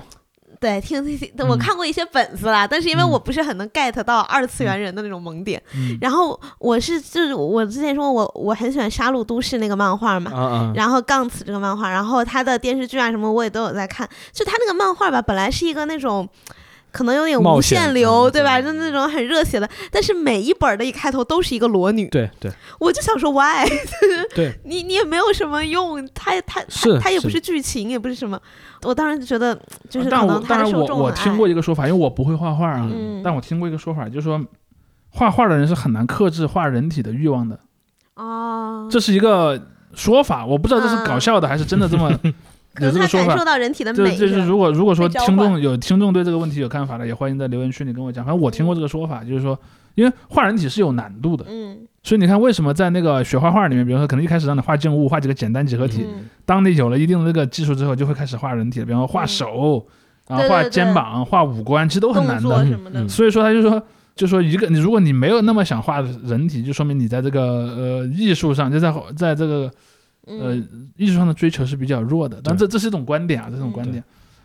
对，听听听，我嗯看过一些本子啦，但是因为嗯我不是很能 get 到二次元人的那种萌点。嗯然后我是就是我之前说我我很喜欢《杀戮都市》那个漫画嘛，然后《杠子》这个漫画，然后他的电视剧啊什么我也都有在看。就他那个漫画吧，本来是一个那种。可能有点无限流，嗯对吧？就那种很热血的，但是每一本的一开头都是一个裸女，对对。我就想说 why？<laughs> 对，<laughs> 你你也没有什么用，它它是它它也不是。是剧情，也不是什么，我当时就觉得就是可能他的当然我我听过一个说法，因为我不会画画啊，嗯。但我听过一个说法，就是说画画的人是很难克制画人体的欲望的，哦，这是一个说法，我不知道这是搞笑的还是真的这么有这个说法他感受。到人体的美，就就是如果如果说听众有听众对这个问题有看法的，也欢迎在留言区里跟我讲。反正我听过这个说法，就是说，因为画人体是有难度的，嗯所以你看为什么在那个学画画里面，比如说可能一开始让你画静物，画几个简单几何体，嗯当你有了一定的这个技术之后，就会开始画人体了，比方说画嗯手，然后画对对对肩膀、画五官，其实都很难的。所以说他就说。就说一个，你如果你没有那么想画人体，就说明你在这个呃艺术上，就在在这个呃嗯艺术上的追求是比较弱的，但这这是一种观点啊，这种嗯观点。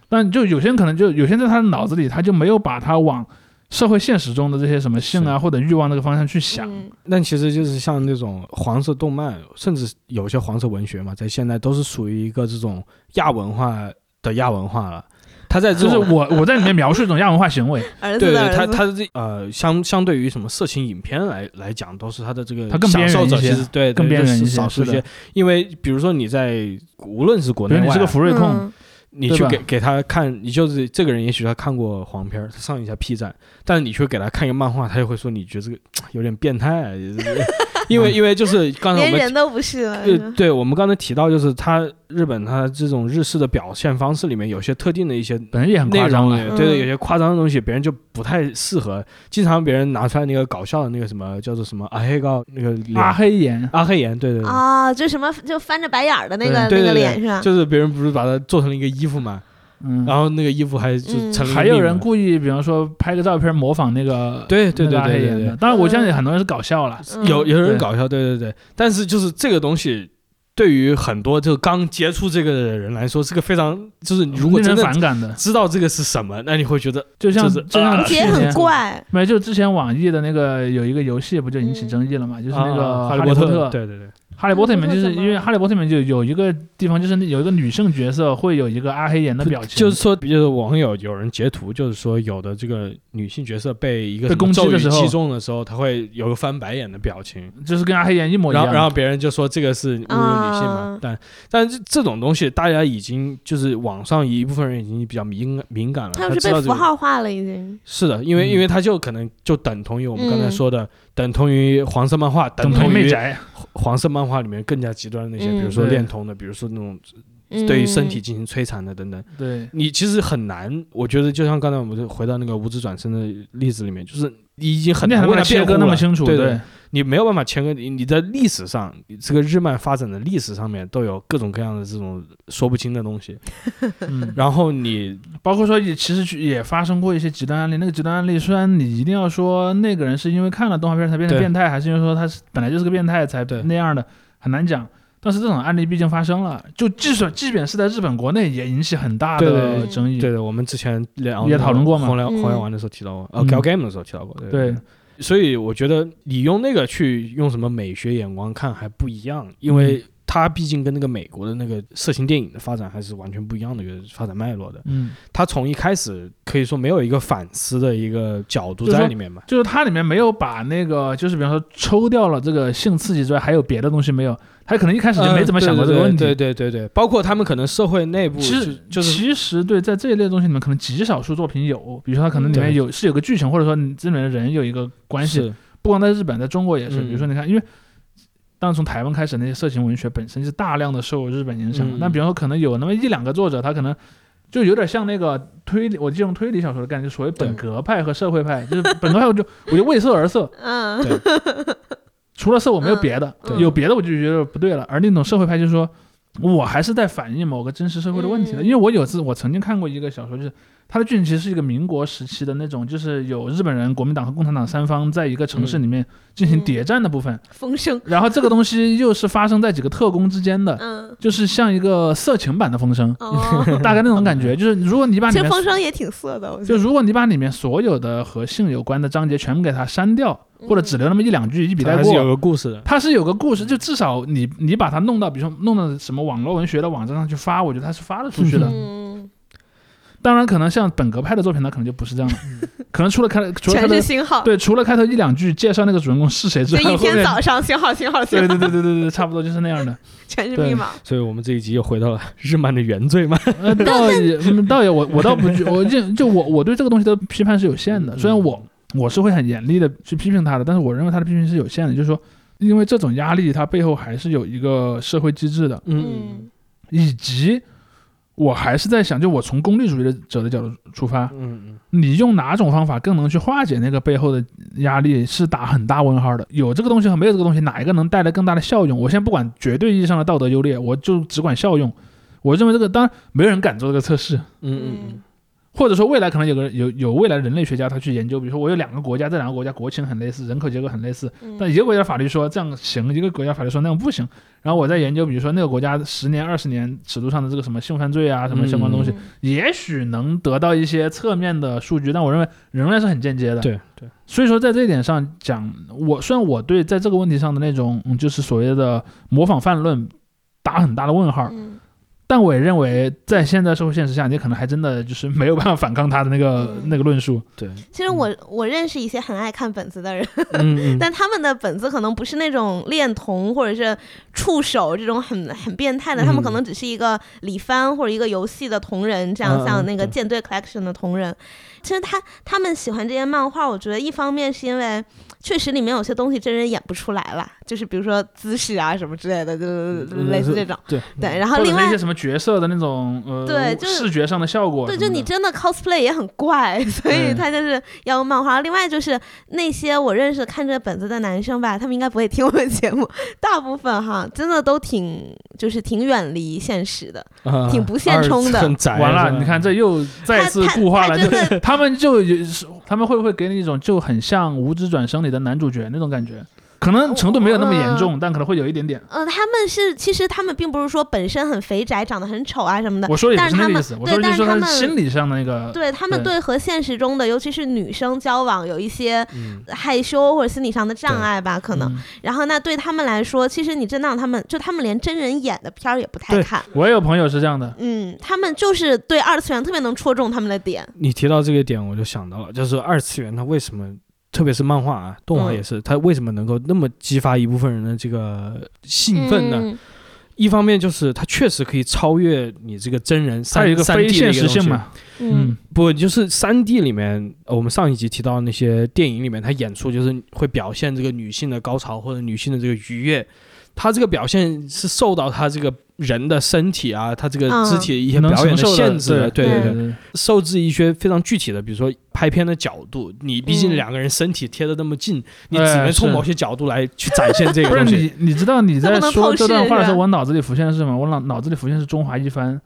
但就有些人可能就有些人在他的脑子里，他就没有把他往社会现实中的这些什么性啊或者欲望那个方向去想。嗯但其实就是像那种黄色动漫，甚至有些黄色文学嘛，在现在都是属于一个这种亚文化的亚文化了。它在就是我我在里面描述一种亚文化行为，<laughs> 对对，的儿子，它它的这呃相相对于什么色情影片来来讲，都是他的这个他更边享受者缘一些其实对更边缘一些少数一些因为比如说你在无论是国内外你是个福瑞控，嗯。你去给给他看，你就是这个人，也许他看过黄片儿，他上一下 P 站，但是你去给他看一个漫画，他就会说你觉得这个 <tsk> 有点变态、啊，<laughs> 因为因为就是刚才我们连人都不是了。对，对我们刚才提到，就是他日本他这种日式的表现方式里面，有些特定的一些本身也很夸张了。对对，嗯有些夸张的东西，别人就不太适合。经常别人拿出来那个搞笑的那个什么叫做什么阿黑高那个脸阿黑眼，阿黑眼，对对对。啊，就什么就翻着白眼儿的那个那个对对对脸是吧？就是别人不是把它做成了一个衣服嘛，嗯，然后那个衣服还就还有人故意，比方说拍个照片模仿那个对对对对对对。当然，我相信很多人是搞笑了。嗯。有有人搞笑，对对对，但是就是这个东西，对于很多就刚接触这个的人来说，是个非常就是你如果真的反感的，知道这个是什么，那你会觉得就像就是就像啊之也很怪，没就之前网易的那个有一个游戏不就引起嗯。争议了嘛？就是啊那个啊哈利波特，对对对，哈利波特里面就是因为哈利波特里面就有一个地方，就是有一个女性角色会有一个阿黑眼的表情，就是说，就是网友有人截图，就是说有的这个女性角色被一个攻击的时候击中的时候，她会有个翻白眼的表情。就是跟阿黑眼一模一样。然后，然后别人就说这个是侮辱女性嘛啊，但但这这种东西，大家已经就是网上一部分人已经比较敏敏感了，他们是被符号化了已经。是的，因为、嗯因为它就可能就等同于我们刚才嗯说的，等同于黄色漫画，等等同同于于媚宅，黄色漫画里面更加极端的那些，嗯比如说恋童的，比如说那种嗯。对于身体进行摧残的等等。对，你其实很难，我觉得就像刚才我们回到那个无指转身的例子里面，就是你已经很很难为它难切割辩护了那么清楚，对。对，你没有办法切割，你你在历史上，你这个日漫发展的历史上面都有各种各样的这种说不清的东西，<laughs> 嗯，然后你包括说也其实也发生过一些极端案例。那个极端案例，虽然你一定要说那个人是因为看了动画片才变成变态，还是因为说他是本来就是个变态才对那样的，很难讲。但是这种案例毕竟发生了，就即使即便是在日本国内也引起很大的争议。对的，我们之前聊也讨论过嘛红聊嗯红聊玩的时候提到过，呃嗯，Gal Game 的时候提到过，对对所以我觉得你用那个去用什么美学眼光看还不一样，因为它毕竟跟那个美国的那个色情电影的发展还是完全不一样的一个发展脉络的。嗯，它从一开始可以说没有一个反思的一个角度在里面嘛。就是它里面没有把那个，就是比方说抽掉了这个性刺激之外，还有别的东西没有，他可能一开始就没怎么想过这个问题。嗯对对对对对，包括他们可能社会内部其实就就是其实对，在这一类东西里面，可能极少数作品有，比如说它可能里面对有是有个剧情，或者说你这里面的人有一个关系，不光在日本，在中国也是。嗯比如说你看，因为当从台湾开始，那些色情文学本身是大量的受日本影响。嗯那比方说，可能有那么一两个作者，他可能就有点像那个推理，我借用推理小说的概念，就所谓本格派和社会派。就是本格派，我就我就为色而色，嗯，<laughs> 除了色我没有别的，嗯有别的我就觉得不对了。而那种社会派就是说。我还是在反映某个真实社会的问题的，嗯因为我有次我曾经看过一个小说，就是它的剧情其实是一个民国时期的那种，就是有日本人、国民党和共产党三方在一个城市里面进行谍战的部分。风声，然后这个东西又是发生在几个特工之间的，嗯，就是像一个色情版的风声，哦，<laughs> 大概那种感觉。<laughs> 就是如果你把里面风声也挺色的，我觉得。就如果你把里面所有的和性有关的章节全部给它删掉，或者只留那么一两句一笔带还是有，个故事的。它是有个故事，就至少你你把它弄到，比如说弄到什么网络文学的网站上去发，我觉得它是发得出去的。嗯，<laughs> 当然，可能像本格派的作品，它可能就不是这样的，<laughs> 可能除了开除了开全头是星号，对，除了开头一两句介绍那个主人公是谁之就外，一后面天早上星号星号星对号，对对对对对，差不多就是那样的。全是对密码。所以我们这一集又回到了日漫的原罪嘛。呃，倒也嗯倒也我我倒不觉，我就就我我对这个东西的批判是有限的，虽然我我是会很严厉的去批评他的，但是我认为他的批评是有限的，就是说，因为这种压力它背后还是有一个社会机制的，嗯以及我还是在想，就我从功利主义的者的角度出发，嗯你用哪种方法更能去化解那个背后的压力，是打很大问号的。有这个东西和没有这个东西，哪一个能带来更大的效用？我先不管绝对意义上的道德优劣，我就只管效用。我认为这个当然没有人敢做这个测试，嗯嗯嗯或者说未来可能有个有有未来人类学家他去研究，比如说我有两个国家，这两个国家国情很类似，人口结构很类似，嗯但一个国家法律说这样行，一个国家法律说那样不行。然后我在研究，比如说那个国家十年、二十年尺度上的这个什么性犯罪啊，什么相关东西，嗯也许能得到一些侧面的数据，但我认为仍然是很间接的。，对对，所以说在这一点上讲，我虽然我对在这个问题上的那种嗯，就是所谓的模仿犯论打很大的问号，嗯但我也认为在现在社会现实下，你可能还真的就是没有办法反抗他的那个、嗯。那个论述。对，其实我我认识一些很爱看本子的人，<laughs> 但他们的本子可能不是那种恋童或者是触手这种很很变态的，他们可嗯能只是一个李帆或者一个游戏的同人，这样嗯像那个舰队 collection 的同人。其实他他们喜欢这些漫画，我觉得一方面是因为确实里面有些东西真人演不出来了，就是比如说姿势啊什么之类的，就嗯类似这种。对对，然后另外一些什么角色的那种呃对就是视觉上的效果什对，就你真的 cosplay 也很怪，<laughs> 所以他就是要用漫画。另外就是那些我认识看这本子的男生吧，他们应该不会听我们节目，大部分哈真的都挺就是挺远离现实的。啊挺不现充的很宅。完了，你看这又再次固化了，他他们就有他们会不会给你一种就很像《无知转生》里的男主角那种感觉？可能程度没有那么严重，但可能会有一点点。呃，他们是其实他们并不是说本身很肥宅，长得很丑啊什么的。我说的也但是他们不那个意思，我对说的就是说但是他们心理上的那个，对他们对对和现实中的，尤其是女生交往有一些嗯害羞或者心理上的障碍吧，可能。嗯然后那对他们来说，其实你真的让他们，就他们连真人演的片儿也不太看。我也有朋友是这样的，嗯，他们就是对二次元特别能戳中他们的点。你提到这个点，我就想到了，就是二次元它为什么，特别是漫画啊、动画嗯也是，它为什么能够那么激发一部分人的这个兴奋呢？嗯一方面就是它确实可以超越你这个真人它三三有一个非 D 的现。实性嘛，嗯嗯，不，就是三 D 里面，呃我们上一集提到的那些电影里面，它演出就是会表现这个女性的高潮或者女性的这个愉悦，它这个表现是受到他这个人的身体啊，他这个嗯。肢体的一些能表演的限制的，对对对。对对，受制一些非常具体的，比如说拍片的角度，你毕竟嗯。两个人身体贴的那么近，你哎只能从某些角度来去展现这个不是东西。你，你知道你在说这段话的时候，我脑子里浮现的是什么？我脑脑子里浮现的是中华一番，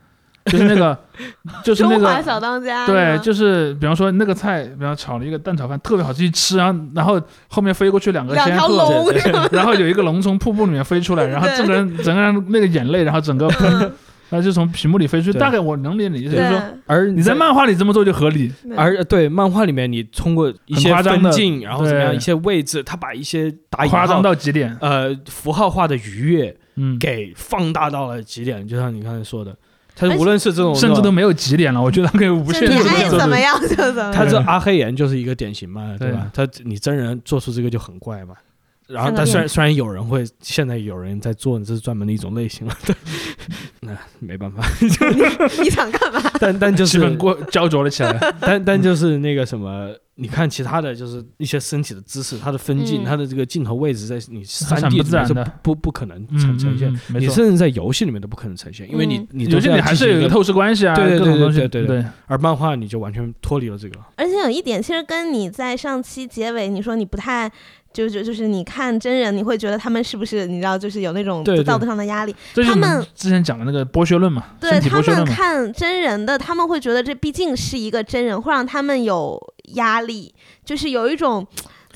就是那个，<laughs> 就是那个。中华小当家。对，就是比方说那个菜，比方炒了一个蛋炒饭，特别好吃，一吃啊，然后后面飞过去两个两条仙鹤，龙？<laughs> 然后有一个龙从瀑布里面飞出来，然后对 <laughs> 整个人整个人那个眼泪，然后整个喷，然后就从屏幕里飞出去。大概我能理解你，就是说，而你在漫画里这么做就合理，而对漫画里面，你通过一些夸张的分镜，然后怎么样一些位置，他把一些打夸张到极点。呃符号化的愉悦嗯，给放大到了极点，就像你刚才说的，他无论是这种甚至都没有极点了，我觉得他可以无限就你爱怎么样就怎么样。他这阿黑岩就是一个典型嘛，对对吧？他你真人做出这个就很怪嘛。然后，但虽然虽然有人会，现在有人在做，这是专门的一种类型了，对，<laughs> 那没办法，你 <laughs> 想干嘛？但但就是气氛过焦灼了起来。<laughs> 但但就是那个什么，你看其他的就是一些身体的姿势，它的分镜，嗯它的这个镜头位置，在你三 D 里面是自然的不不可能嗯呈呈现，嗯嗯。你甚至在游戏里面都不可能呈现，因为你你游戏里还是有一个透视关系啊，对对对各种东西，对对对对而漫画你就完全脱离了这个。而且有一点，其实跟你在上期结尾你说你不太就就就是你看真人，你会觉得他们是不是你知道，就是有那种道德上的压力。他们之前讲的那个剥削论嘛，对他们。看真人的，他们会觉得这毕竟是一个真人，会让他们有压力，就是有一种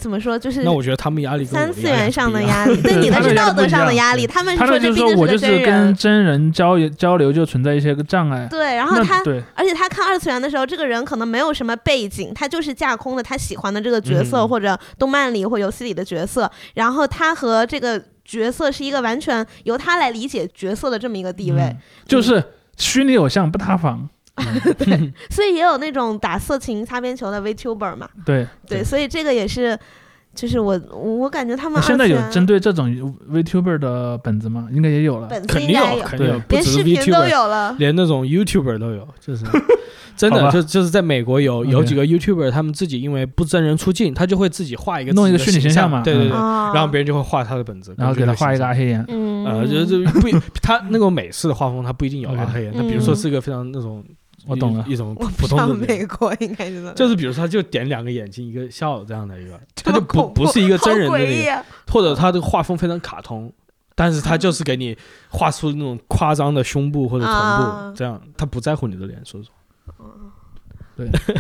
怎么说，就是那我觉得他们压力三次元上的压力，对你的是道德上的压力，他们他说这毕们就是说我就是竟个真跟。真人交交流就存在一些个障碍。对，然后他对而且他看二次元的时候，这个人可能没有什么背景，他就是架空的他喜欢的这个角色、嗯或者动漫里或游戏里的角色，然后他和这个角色是一个完全由他来理解角色的这么一个地位，嗯就是虚拟偶像不塌房。<laughs> 所以也有那种打色情擦边球的 VTuber 嘛，对，对，对所以这个也是。就是我，我感觉他们现在有针对这种 VTuber 的本子吗？应该也有了。本子肯定有，应该有，肯定连视频都有了。连那种 YouTuber 都有，就是 <laughs> 真的就就是在美国有有几个 YouTuber，他们自己因为不真人出镜，他就会自己画一个弄一个虚拟形象嘛对对对，啊，然后别人就会画他的本子，然后给他画一个阿黑眼。嗯，呃，就就不一他那种美式的画风，他不一定有阿黑眼，他比如说是一个非常那种我懂了。一一种普通的。美国应该是就是比如说，他就点两个眼睛，一个笑这样的一个，<laughs> 他就不不是一个真人的那个，诡异啊。或者他的画风非常卡通，但是他就是给你画出那种夸张的胸部或者臀啊。部，这样他不在乎你的脸，说实话。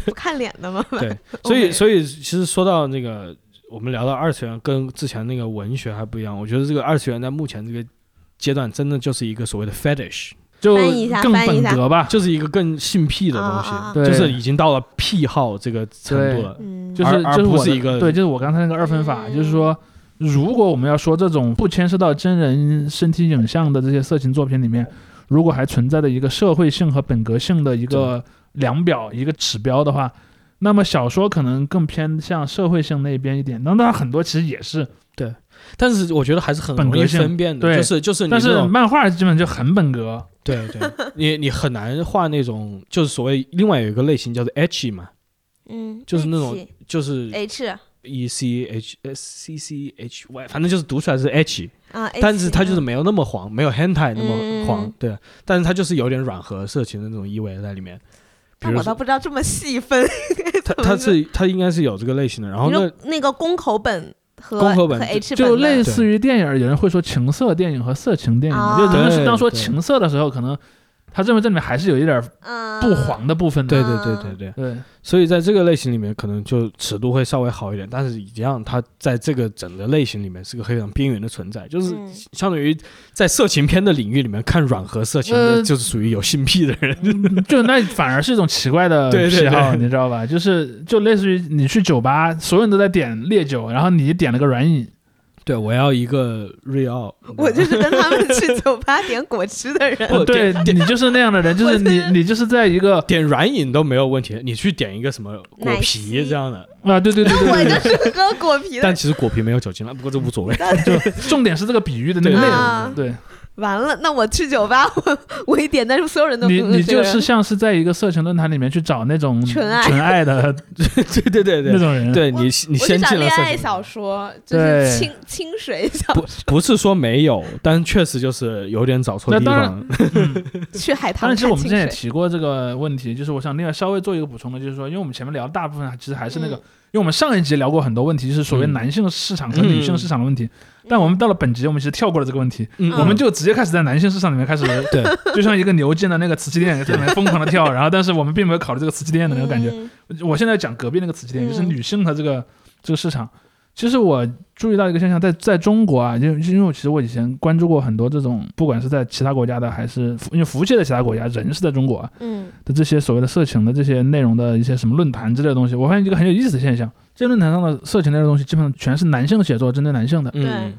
不看脸的吗？对，<laughs> 所以所以其实说到那个，我们聊到二次元跟之前那个文学还不一样，我觉得这个二次元在目前这个阶段，真的就是一个所谓的 fetish，就更本格吧，就是一个更性癖的东西，就是已经到了癖好这个程度了。嗯，就是就是不是一个对，就是我刚才那个二分法，嗯就是说，如果我们要说这种不牵涉到真人身体影像的这些色情作品里面，如果还存在的一个社会性和本格性的一个量表、一个指标的话，那么小说可能更偏向社会性那边一点。那当然很多其实也是对，但是我觉得还是很容易本格性分辨的，对就是就是但是漫画基本就很本格。对对，你你很难画那种就是所谓另外有一个类型叫做 H 嘛，嗯，就是那种就是 H E C H S C C H Y，反正就是读出来是 H，啊，但是它就是嗯没有那么黄，没有 hentai 那么黄，嗯对，但是它就是有点软和色情的那种意味在里面。但我倒，不知道这么细分。<laughs> 它它是它应该是有这个类型的，然后那那个公口本和和 H 就类似于电影，有人会说情色电影和色情电影，啊就人们是当说情色的时候，可能他认为这里面还是有一点嗯不黄的部分的。对对对对对，对，所以在这个类型里面，可能就尺度会稍微好一点，但是一样，它在这个整个类型里面是个非常边缘的存在，就是嗯相当于在色情片的领域里面看软和色情的，呃就是属于有性癖的人。嗯就那反而是一种奇怪的 <laughs> 对对癖好，对你知道吧？就是就类似于你去酒吧，所有人都在点烈酒，然后你点了个软饮，对，我要一个瑞奥，<laughs> 我就是跟他们去酒吧点果汁的人。不对 <laughs> 你就是那样的人，就是你你就是在一个点软饮都没有问题，你去点一个什么果奶皮这样的，啊，对对对我对对。就是喝果皮的。但。其实果皮没有酒精了，不过这无所谓。就，重点是这个比喻的那个内啊。容，对完了，那我去酒吧，我 <laughs> 我一点，但是所有人都你你就是像是在一个色情论坛里面去找那种纯爱。纯爱的 <laughs> 对对对对，那种人，对你你先找恋爱小说，就是清清水小不不是说没有，但确实就是有点找错地那当然方。<laughs> 去海当然，其实我们之前也。提过这个问题，就是我想另外稍微做一个补充的，就是说，因为我们前面聊的大部分其实还是那个，嗯。因为我们上一集聊过很多问题，就是所谓嗯。男性市场和女性市场的问题，但我们到了本集，我们其实跳过了这个问题，嗯。我们就直接开始在男性市场里面开始，对，就像一个牛进了那个瓷器店，在里面疯狂的跳，然后但是我们并没有考虑这个瓷器店的那个感觉。嗯。我现在讲隔壁那个瓷器店，嗯就是女性的这个这个市场。其实我注意到一个现象，在在中国啊，因为因为我其实我以前关注过很多这种，不管是在其他国家的，还是因为服务器在其他国家，人是在中国啊嗯。的这些所谓的色情的这些内容的一些什么论坛之类的东西，我发现一个很有意思的现象，这论坛上的色情类的东西基本上全是男性写作，针对男性的。嗯，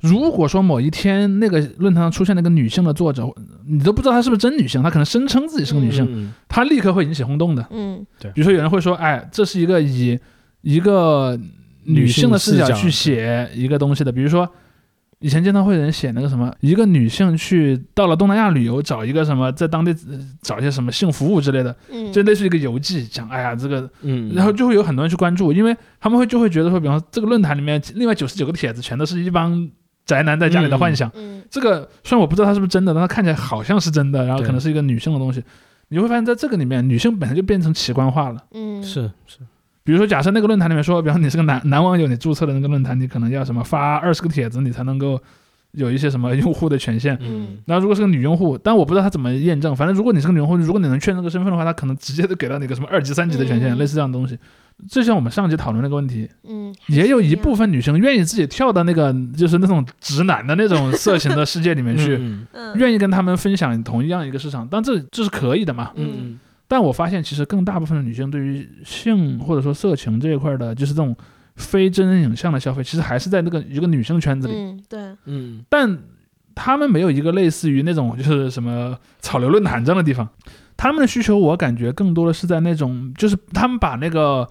如果说某一天那个论坛上出现了一个女性的作者，你都不知道她是不是真女性，她可能声称自己是个女性，嗯她立刻会引起轰动的。嗯比如说有人会说，哎，这是一个以一个女性的视角去写一个东西的，比如说。以前经常会有人写那个什么，一个女性去到了东南亚旅游，找一个什么在当地呃找一些什么性服务之类的，嗯，就类似于一个游记，讲哎呀这个，嗯，然后就会有很多人去关注，因为他们会就会觉得说，比方说这个论坛里面另外九十九个帖子全都是一帮宅男在家里的幻想，嗯这个虽然我不知道它是不是真的，但它看起来好像是真的，然后可能是一个女性的东西，你会发现在这个里面，女性本身就变成奇观化了。嗯。是是，比如说，假设那个论坛里面说，比方你是个男男网友，你注册的那个论坛，你可能要什么发二十个帖子，你才能够有一些什么用户的权限。嗯那如果是个女用户，但我不知道他怎么验证，反正如果你是个女用户，如果你能确认这个身份的话，他可能直接就给到你个什么二级、三级的权限，嗯类似这样的东西。就像我们上集讨论那个问题，嗯，也有一部分，女生愿意自己跳到那个就是那种直男的那种色情的世界里面去，嗯嗯，愿意跟他们分享同样一个市场，但这这是可以的嘛？嗯但我发现其实更大部分的女性对于性或者说色情这一块的，就是这种非真人影像的消费，其实还是在那个一个女性圈子里，嗯，对，嗯。但他们没有一个类似于那种就是什么草榴论坛这样的地方，他们的需求我感觉更多的是在那种就是他们把那个。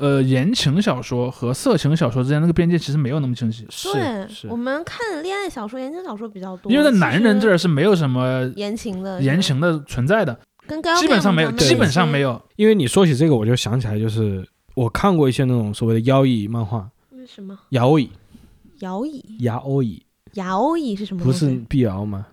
呃，言情小说和色情小说之间那个边界其实没有那么清晰，对是，是。我们看恋爱小说、言情小说比较多，因为在男人这儿儿是没有什么言情的，言情的存在的，跟高基本上没有，基本上没有。因为你说起这个，我就想起来，就是我看过一些那种所谓的妖异漫画，为什么摇椅、牙欧蚁牙欧椅是什么不？是碧瑶吗？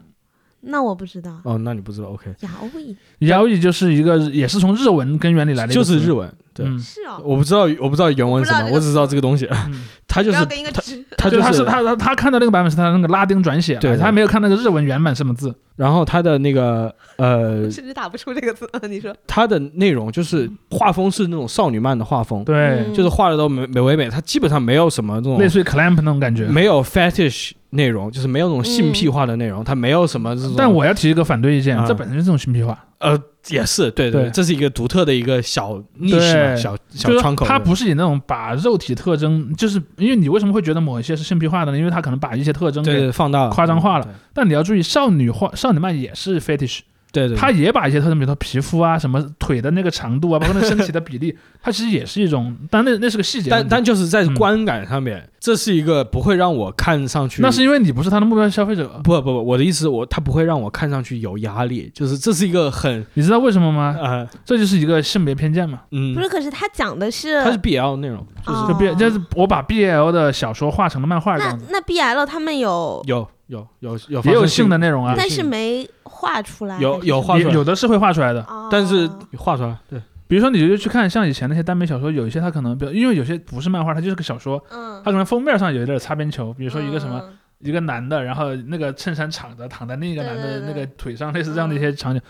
那我不知道。哦，那你不知道？OK，摇椅摇椅就是一个也是从日文根源里来的就是日文。对，嗯，是哦，我不知道，我不知道原文是什么，我不知道这个我只知道这个东西。嗯。<laughs> 他就是不要跟一个直，他就是他是他他他看到那个版本是他那个拉丁转写的，对对。他没有看那个日文原版什么字。然后他的那个呃，<laughs> 甚至打不出这个字。<laughs> 你说，他的内容就是画风是那种少女漫的画风，对，嗯。就是画的都美美唯美，他基本上没有什么这种类似于 clamp 那种感觉。没有 fetish 内容，就是没有那种性癖化的内容，他没有什么这种。但我要提一个反对意见，啊。这本身就是这种性癖化，呃也是对对这是一个独特的一个小嘛，对小小窗口。它不是以那种把肉体特征，就是因为你为什么会觉得某一些是性癖化的呢？因为它可能把一些特征给放大夸张化了。但你要注意，少女化少女漫也是 fetish，对对，对它也把一些特征，比如说皮肤啊、什么腿的那个长度啊，<laughs> 包括那身体的比例，它其实也是一种，但那那是个细节。但但就是在嗯观感上面，这是一个不会让我看上去。那是因为你不是他的目标消费者，不不不，我的意思我他不会让我看上去有压力，就是这是一个很你知道为什么吗？呃这就是一个性别偏见嘛。嗯不，是，可是他讲的是，他是 BL 内容，就是哦就 B 就是我把 BL 的小说画成了漫画这样子，那那 BL 他们有，有有有有也有性的内容啊，但是没画出来，有有画出来有的是会画出来的。哦但是画出来对比如说，你就去看像以前那些耽美小说，有一些它可能，比如因为有些不是漫画，它就是个小说，嗯，它可能封面上有一点擦边球，比比如说一个什么、一个男的，然后那个衬衫敞着躺在另一个男的那个腿上，类似这样的一些场景。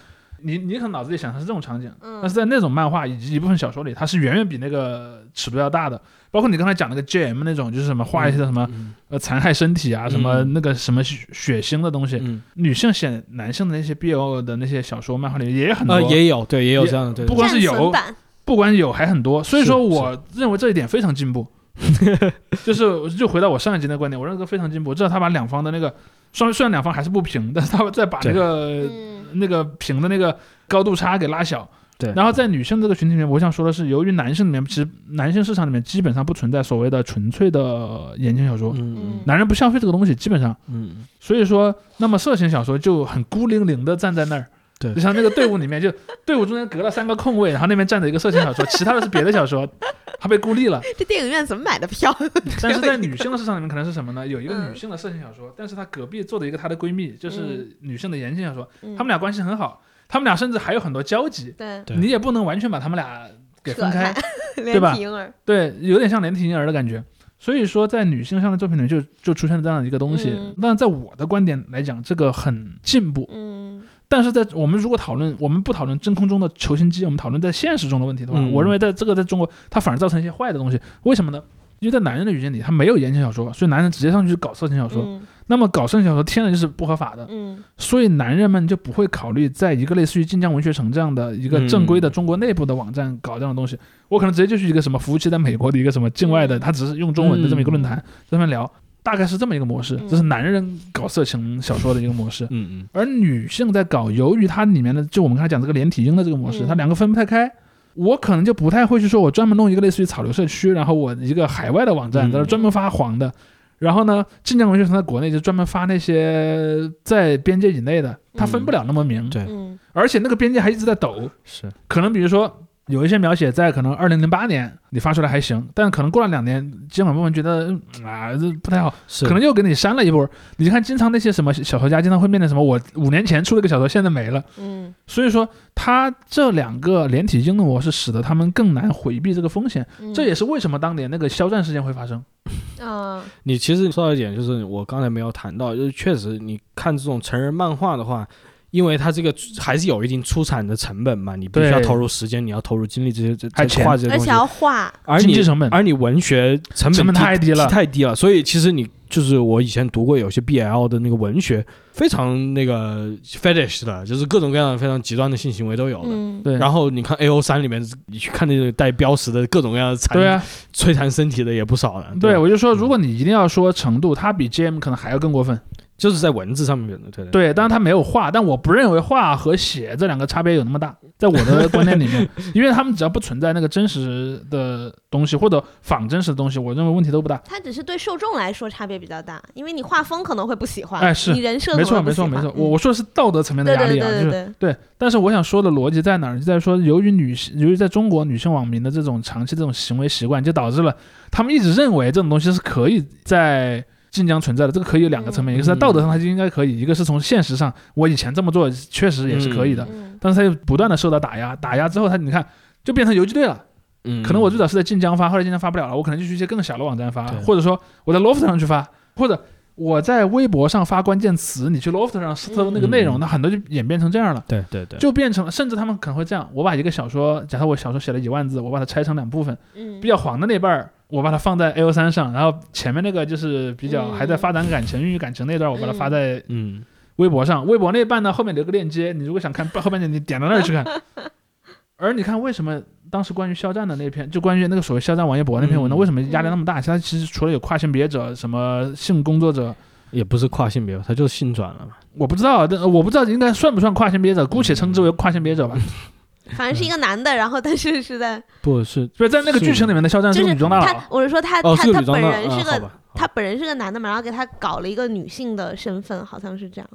你你可能脑子里想的是这种场景，嗯，但是在那种漫画以及一部分小说里，它是远远比那个尺度要大的。包括你刚才讲那个 JM 那种，就是什么画一些什么、嗯呃残害身体啊，什么嗯那个什么血血腥的东西，嗯女性写男性的那些 BL 的那些小说漫画里也很多，呃也有对也有这样的不光是有不管有还很多，所以说我认为这一点非常进步。<laughs> 就是就回到我上一集的观点，我认为这非常进步。至少他把两方的那个虽然虽然两方还是不平，但是他再把那个嗯那个屏的那个高度差给拉小。对然后在女性这个群体里面，我想说的是，由于男性里面其实男性市场里面基本上不存在所谓的纯粹的言情小说，嗯男人不消费这个东西，基本上。嗯所以说，那么色情小说就很孤零零的站在那儿。对就像那个队伍里面，就队伍中间隔了三个空位，然后那边站着一个色情小说，其他的是别的小说，<laughs> 他被孤立了。这电影院怎么买的票？<laughs> 但是在女性的市场里面，可能是什么呢？有一个嗯女性的色情小说，但是她隔壁坐的一个她的闺蜜，就是女性的言情小说，嗯他们俩关系很好，他们俩甚至还有很多交集。对对你也不能完全把他们俩给分开，<laughs> 对对吧对，有点像连体婴儿的感觉。所以说，在女性向的作品里就就出现了这样的一个东西嗯。但在我的观点来讲，这个很进步。嗯但是在我们如果讨论，我们不讨论真空中的球形机，我们讨论在现实中的问题的话，嗯我认为在这个在中国，它反而造成一些坏的东西。为什么呢？因为在男人的语境里，他没有言情小说，所以男人直接上去搞色情小说。嗯那么搞色情小说天然就是不合法的，嗯所以男人们就不会考虑在一个类似于晋江文学城这样的一个正规的嗯中国内部的网站搞这样的东西。我可能直接就去一个什么服务器在美国的一个什么境外的，嗯他只是用中文的这么一个论坛，在上面聊，大概是这么一个模式。嗯。这是男人搞色情小说的一个模式。嗯嗯。而女性在搞，由于它里面的就我们刚才讲这个连体婴的这个模式，嗯。它两个分不太开。我可能就不太会去说，我专门弄一个类似于草榴社区，然后我一个海外的网站嗯。在那专门发黄的，然后呢，晋江文学城在国内就专门发那些在边界以内的，它分不了那么明，对。嗯。而且那个边界还一直在抖，是。可能比如说有一些描写在可能二零零八年你发出来还行，但可能过了两年，监管部门觉得嗯啊这不太好，可能又给你删了一波。你看，经常那些什么小说家经常会面临什么，我五年前出了个小说，现在没了。嗯所以说，它这两个连体婴的模式使得他们更难回避这个风险，嗯这也是为什么当年那个肖战事件会发生。嗯你其实说到一点，就是我刚才没有谈到，就是确实你看这种成人漫画的话，因为它这个还是有一定出产的成本嘛，你必须要投入时间，你要投入精力这些这这还钱而且画这些东西，要画，而你经济成本而你文学成本成本太低了太低了，所以其实你就是我以前读过有些 BL 的那个文学，非常那个 fetish 的，就是各种各样的非常极端的性行为都有的。嗯，对，然后你看 A O 三里面，你去看那个带标识的各种各样的残对啊，摧残身体的也不少的。对，吧我就说，嗯如果你一定要说程度，它比 GM 可能还要更过分。就是在文字上面的，对对对，当然他没有画，但我不认为画和写这两个差别有那么大，在我的观念里面，<laughs> 因为他们只要不存在那个真实的东西或者仿真实的东西，我认为问题都不大。它只是对受众来说差别比较大，因为你画风可能会不喜欢，哎是你人设没错，没错，没错。嗯我我说的是道德层面的压力啊，就是对。但是我想说的逻辑在哪儿？就在于说，由于女性，由于在中国女性网民的这种长期这种行为习惯，就导致了他们一直认为这种东西是可以在晋江存在的。这个可以有两个层面，一个是在道德上它就应该可以，一个是从现实上，我以前这么做确实也是可以的。嗯但是它又不断的受到打压，打压之后它你看就变成游击队了。嗯，可能我最早是在晋江发，后来晋江发不了了，我可能就去一些更小的网站发，或者说我在 Loft 上去发，或者我在微博上发关键词，你去 Loft 上搜那个内容，嗯那很多就演变成这样了。对对对，就变成了，甚至他们可能会这样：我把一个小说，假设我小说写了一万字，我把它拆成两部分，嗯比较黄的那半儿，我把它放在 A O 三上，然后前面那个就是比较嗯还在发展感情、孕育感情那段，我把它发在嗯微博上，微博那半呢后面留个链接，你如果想看后半截，你点到那儿去看。<laughs> 而你看，为什么当时关于肖战的那篇，就关于那个所谓肖战王一博那篇文章，嗯为什么压力那么大？他其实除了有跨性别者、什么性工作者，也不是跨性别，他就是性转了嘛。我不知道，但我不知道应该算不算跨性别者，姑且称之为跨性别者吧。<laughs> 反正是一个男的，然后但是是在，不是不是在那个剧情里面的肖战是就是个女装大佬。他，，我是说他哦，他他本人是个他本人是个男的嘛，然后给他搞了一个女性的身份，好像是这样，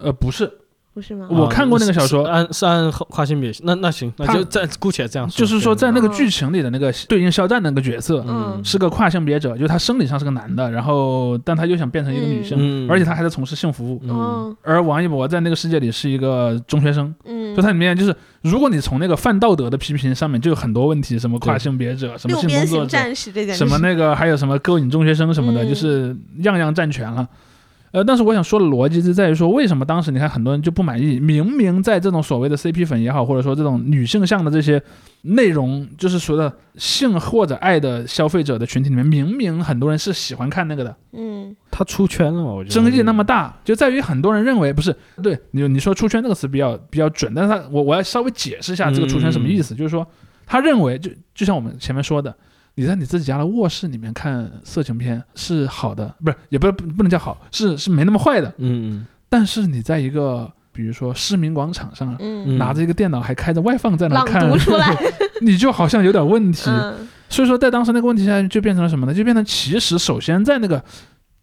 呃，不是，不是吗？我看过那个小说按是按跨性别，那那行，那就暂姑且这样说。就是说在那个嗯。剧情里的那个对应肖战的那个角色嗯。是个跨性别者，就是他生理上是个男的，然后但他又想变成一个女性，嗯，而且他还在从事性服务。而王一博在那个世界里是一个中学生，嗯。就，他里面就是，如果你从那个泛道德的批评上面就有很多问题，什么跨性别者，什么性工作者，什么那个还有什么勾引中学生什么的，嗯。就是样样占全了。呃，但是我想说的逻辑是在于说，为什么当时你看很多人就不满意？明明在这种所谓的 CP 粉也好，或者说这种女性向的这些内容，就是说的性或者爱的消费者的群体里面，明明很多人是喜欢看那个的，嗯他出圈了嘛？我觉得争议那么大，就在于很多人认为不是对你你说出圈这个词比较比较准，但是他我我要稍微解释一下这个出圈什么意思，就是说他认为就就像我们前面说的，你在你自己家的卧室里面看色情片是好的，不是也不是不不能叫好，是是没那么坏的，嗯但是你在一个比如说市民广场上。拿着一个电脑还开着外放在那朗看读，出来 <laughs> <laughs> 你就好像有点问题。嗯所以说，在当时那个问题下，就变成了什么呢？就变成其实首先在那个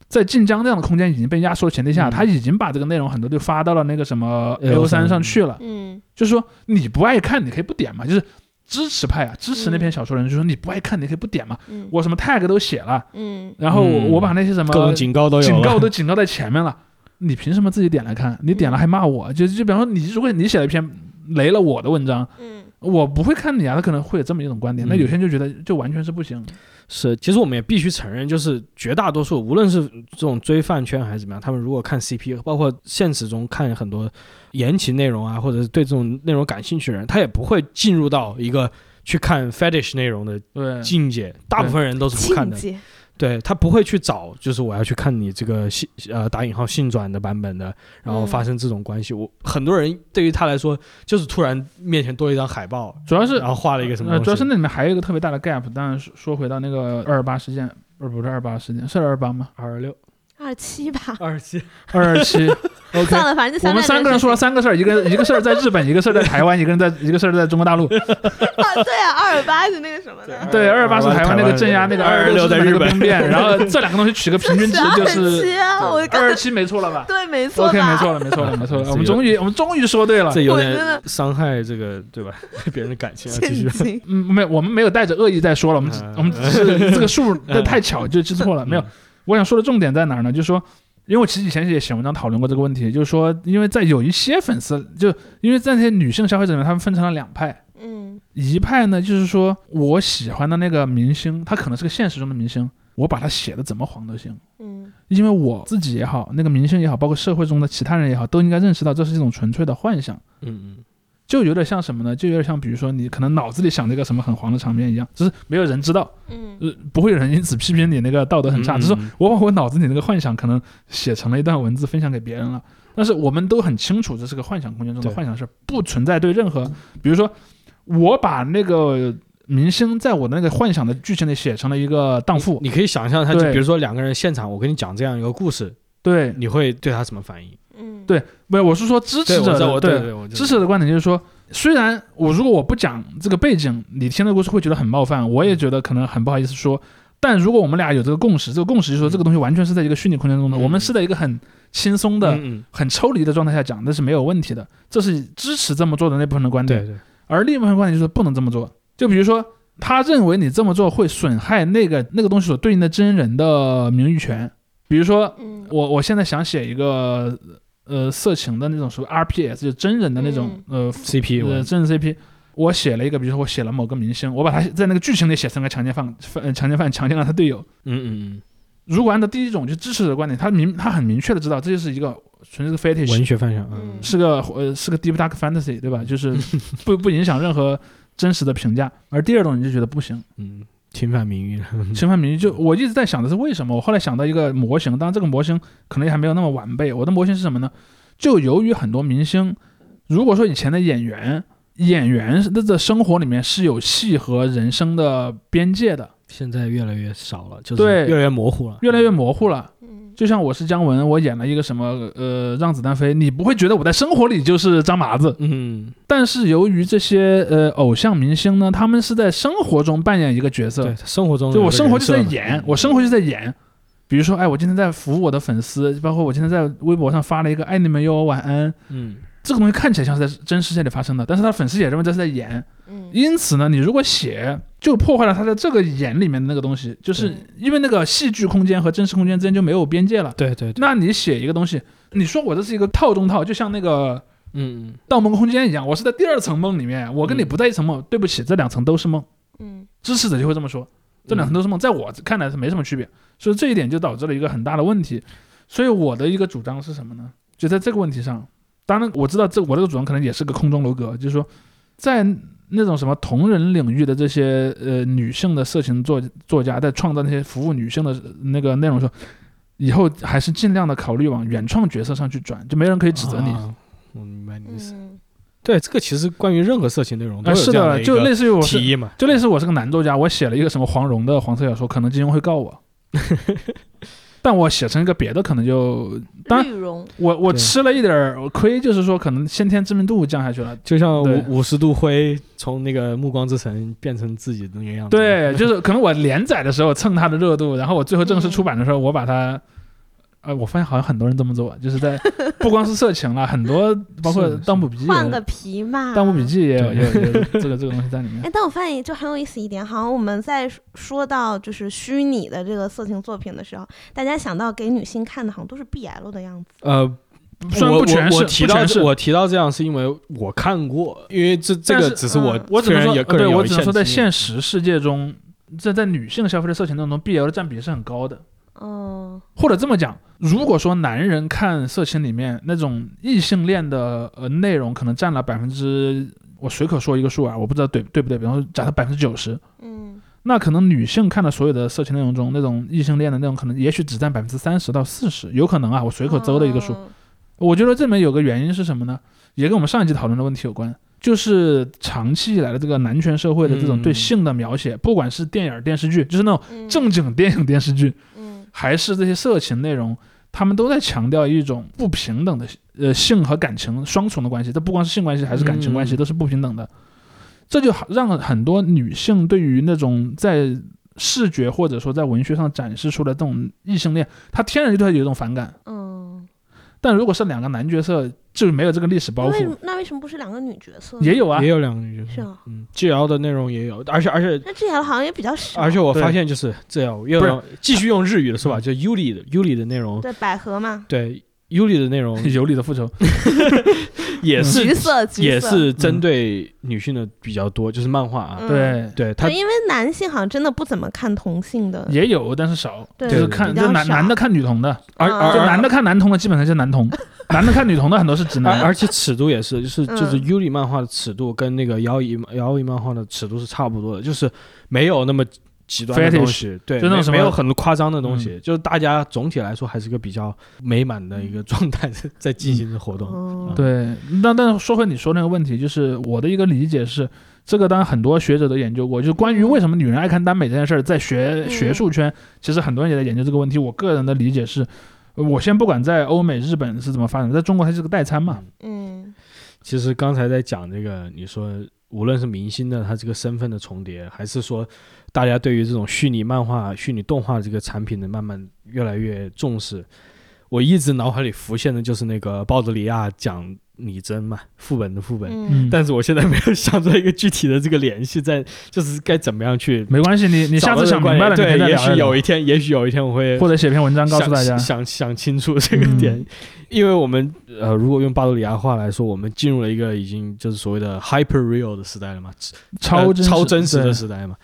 在晋江这样的空间已经被压缩的前提下，嗯他已经把这个内容很多就发到了那个什么 O 三上去了。嗯就是说你不爱看，你可以不点嘛。就是支持派啊，支持那篇小说的人就说你不爱看，你可以不点嘛。嗯我什么 tag 都写了，嗯然后我把那些什么各种警告都有，警告都警告在前面了，<laughs> 你凭什么自己点来看？你点了还骂我？就就比方说你如果你写了一篇雷了我的文章，嗯我不会看你啊，他可能会有这么一种观点。那嗯有些人就觉得就完全是不行。是，其实我们也必须承认，就是绝大多数，无论是这种追饭圈还是怎么样，他们如果看 CP，包括现实中看很多言情内容啊，或者是对这种内容感兴趣的人，他也不会进入到一个去看 fetish 内容的，境界。大部分人都是不看的，对他不会去找，就是我要去看你这个性呃打引号性转的版本的，然后发生这种关系。我很多人对于他来说，就是突然面前多一张海报，主要是然后画了一个什么呃，东西，主要是那里面还有一个特别大的 gap。当然说说回到那个二二八事件，不是不是二八事件，是二八吗？二二六二七吧，二七，二二七，<laughs> OK 算。了，反正就我们三个人说了三个事儿，一个一个事儿在日本，一个事儿在台湾，一个人在一个事儿在中国大陆。<laughs> 啊，对啊，二二八是那个什么的，对，二二八是台湾那个镇压那个二六在日本兵变，然后这两个东西取个平均 <laughs> 值就二是二二七，没错了吧对，没错？OK，没错了，没错了，没错了。我们终于我们终于说对了这。有点伤害这个对吧？别人的感情啊，继震续。嗯，没有，我们没有带着恶意在说了，我们我们只是这个数的太巧就记错了，没有。我想说的重点在哪儿呢？就是说，因为我其实以前也写文章讨论过这个问题，就是说，因为在有一些粉丝，就因为在那些女性消费者里面，他们分成了两派，嗯。一派呢就是说我喜欢的那个明星，他可能是个现实中的明星，我把他写的怎么黄都行，嗯。因为我自己也好，那个明星也好，包括社会中的其他人也好，都应该认识到这是一种纯粹的幻想。嗯嗯，就有点像什么呢？就有点像，比如说你可能脑子里想这个什么很黄的场面一样，只是没有人知道，嗯。呃，不会有人因此批评你那个道德很差，嗯。只是说我把我脑子里那个幻想可能写成了一段文字分享给别人了，但是我们都很清楚这是个幻想空间中的幻想是不存在对任何，比如说我把那个明星在我的那个幻想的剧情里写成了一个荡妇，你可以想象他，就比如说两个人现场，我跟你讲这样一个故事，对。你会对他什么反应？嗯对，不是我是说支，持者的对支持者的观点就是说，虽然我如果我不讲这个背景，你听这个故事会觉得很冒犯，我也觉得可能很不好意思说。但如果我们俩有这个共识，这个共识就是说这个东西完全是在一个虚拟空间中的，嗯我们是在一个很轻松的、很抽离的状态下讲，那是没有问题的。这是支持这么做的那部分的观点。对对，而另一部分观点就是不能这么做。就比如说，他认为你这么做会损害那个那个东西所对应的真人的名誉权。比如说，嗯我我现在想写一个呃色情的那种属于 RPS，就真人的那种、呃 CP 呃，真人 CP。我写了一个，比如说我写了某个明星，我把他在那个剧情里写成个强奸犯，强奸犯强奸了他队友。嗯嗯如果按照第一种就支持者的观点，他明他很明确的知道这就是一个纯是个嗯，fetish，文学方向，嗯是个呃是个 deep dark fantasy，对吧？就是 <laughs> 不不影响任何真实的评价。而第二种你就觉得不行，嗯，侵犯名誉了，<laughs> 侵犯名誉。就我一直在想的是为什么？我后来想到一个模型，当然这个模型可能也还没有那么完备。我的模型是什么呢？就由于很多明星，如果说以前的演员，演员的的生活里面是有戏和人生的边界的，现在越来越少了，就是对越来越模糊了，越来越模糊了。嗯就像我是姜文，我演了一个什么呃让子弹飞，你不会觉得我在生活里就是张麻子，嗯，但是由于这些呃偶像明星呢，他们是在生活中扮演一个角色。对，，生活中就我生活就在演，我生活就在演。比如说，哎，我今天在服务我的粉丝，包括我今天在微博上发了一个“爱你们哟，晚安。嗯”，这个东西看起来像是在真实世界里发生的，但是他粉丝也认为这是在演。嗯。因此呢，你如果写，就破坏了他在这个眼里面的那个东西，就是因为那个戏剧空间和真实空间之间就没有边界了。对对对，那你写一个东西，你说我这是一个套中套，就像那个嗯嗯《盗梦空间》一样，我是在第二层梦里面，我跟你嗯不在一层梦，对不起，这两层都是梦。嗯支持者就会这么说，这两层都是梦，在我看来是没什么区别，所以这一点就导致了一个很大的问题。所以我的一个主张是什么呢？就在这个问题上，当然我知道这我这个主张可能也是个空中楼阁，就是说，在那种什么同人领域的这些呃女性的色情作作家在创造那些服务女性的那个内容的时候，以后还是尽量的考虑往原创角色上去转，就没人可以指责你。啊我明白你的意思。嗯对，这个其实关于任何色情内容都是的，就类似于我提议嘛，就类似我是个男作家，我写了一个什么黄蓉的黄色小说，可能金庸会告我。<laughs> 但我写成一个别的，可能就当然，我我吃了一点儿亏，就是说可能先天知名度降下去了。就像五五十度灰从那个暮光之城变成自己的那个样子。对，就是可能我连载的时候蹭它的热度，然后我最后正式出版的时候，我把它，呃，我发现好像很多人这么做，就是在不光是色情了，很多包括《盗墓笔记》换个皮嘛。《盗墓笔记》也有也有也有这个这个东西在里面哎，。但我发现就很有意思一点，好像我们在说到就是虚拟的这个色情作品的时候，大家想到给女性看的，好像都是 BL 的样子。呃，虽然我不全是，我我提到是我提到这样是因为我看过，因为这这个只是我嗯我只能说，个人也个人对有一线我只能说，在现实世界中，在在女性消费的色情当中，BL 的占比是很高的。嗯。或者这么讲，如果说男人看色情里面那种异性恋的呃内容，可能占了百分之，我随口说一个数啊，我不知道对对不对，比方说假设百分之九十，嗯。那可能女性看的所有的色情内容中，那种异性恋的那种，可能也许只占百分之三十到四十，有可能啊，我随口诌的一个数。嗯。我觉得这里面有个原因是什么呢？也跟我们上一集讨论的问题有关，就是长期以来的这个男权社会的这种对嗯。性的描写，不管是电影、电视剧，就是那种嗯。正经电影、电视剧，嗯还是这些色情内容，他们都在强调一种不平等的呃性和感情双重的关系，这不光是性关系，还是感情关系，嗯都是不平等的。这就让很多女性对于那种在视觉或者说在文学上展示出来这种异性恋，她天然就对她有一种反感。嗯但如果是两个男角色，就没有这个历史包袱。那为什么。不是两个女角色？也有啊。也，有两个女角色，是啊，嗯，GL 的内容也有，而且而且那 G L 好像也比较少。而且我发现就是这样，又继续用日语的是吧，就 Yuli 的 Yuli 的内容，对百合嘛，对 Yuli 的内容 <laughs> 尤里的复仇，<laughs> 也是橘色也是针对女性的比较多，就是漫画啊，嗯。对，对他，因为男性好像真的不怎么看同性的，也有，但是少，就是看男男的看女同的，嗯。而而男的看男同的基本上就是男同，<laughs> 男的看女同的很多是直男。而且尺度也是，就是嗯。就是 Yuli 漫画的尺度跟那个摇椅摇椅漫画的尺度是差不多的，就是没有那么极端的 Fetish，东西，对，就那种什么嗯没没有很夸张的东西，就是大家总体来说还是个比较美满的一个状态在在进行着活动。嗯，对，那但是说回你说那个问题，就是我的一个理解是，这个当然很多学者都研究过，就是关于为什么女人爱看耽美这件事儿，在学嗯。学术圈，其实很多人也在研究这个问题。我个人的理解是，呃我先不管在欧美、日本是怎么发展，在中国它是个代餐嘛，嗯。其实刚才在讲这个，你说无论是明星的他这个身份的重叠，还是说大家对于这种虚拟漫画、虚拟动画这个产品的慢慢越来越重视，我一直脑海里浮现的就是那个鲍德里亚讲拟真嘛，副本的副本。嗯，但是我现在没有想出来一个具体的这个联系在，就是该怎么样去没关系，你你下次想明白了，对，也许有一天，也许有一天我会或者写篇文章告诉大家。想。想想清楚这个嗯。点，因为我们呃，如果用巴多里亚话来说，我们进入了一个已经就是所谓的 hyper real 的时代了嘛，呃超超真实的时代嘛，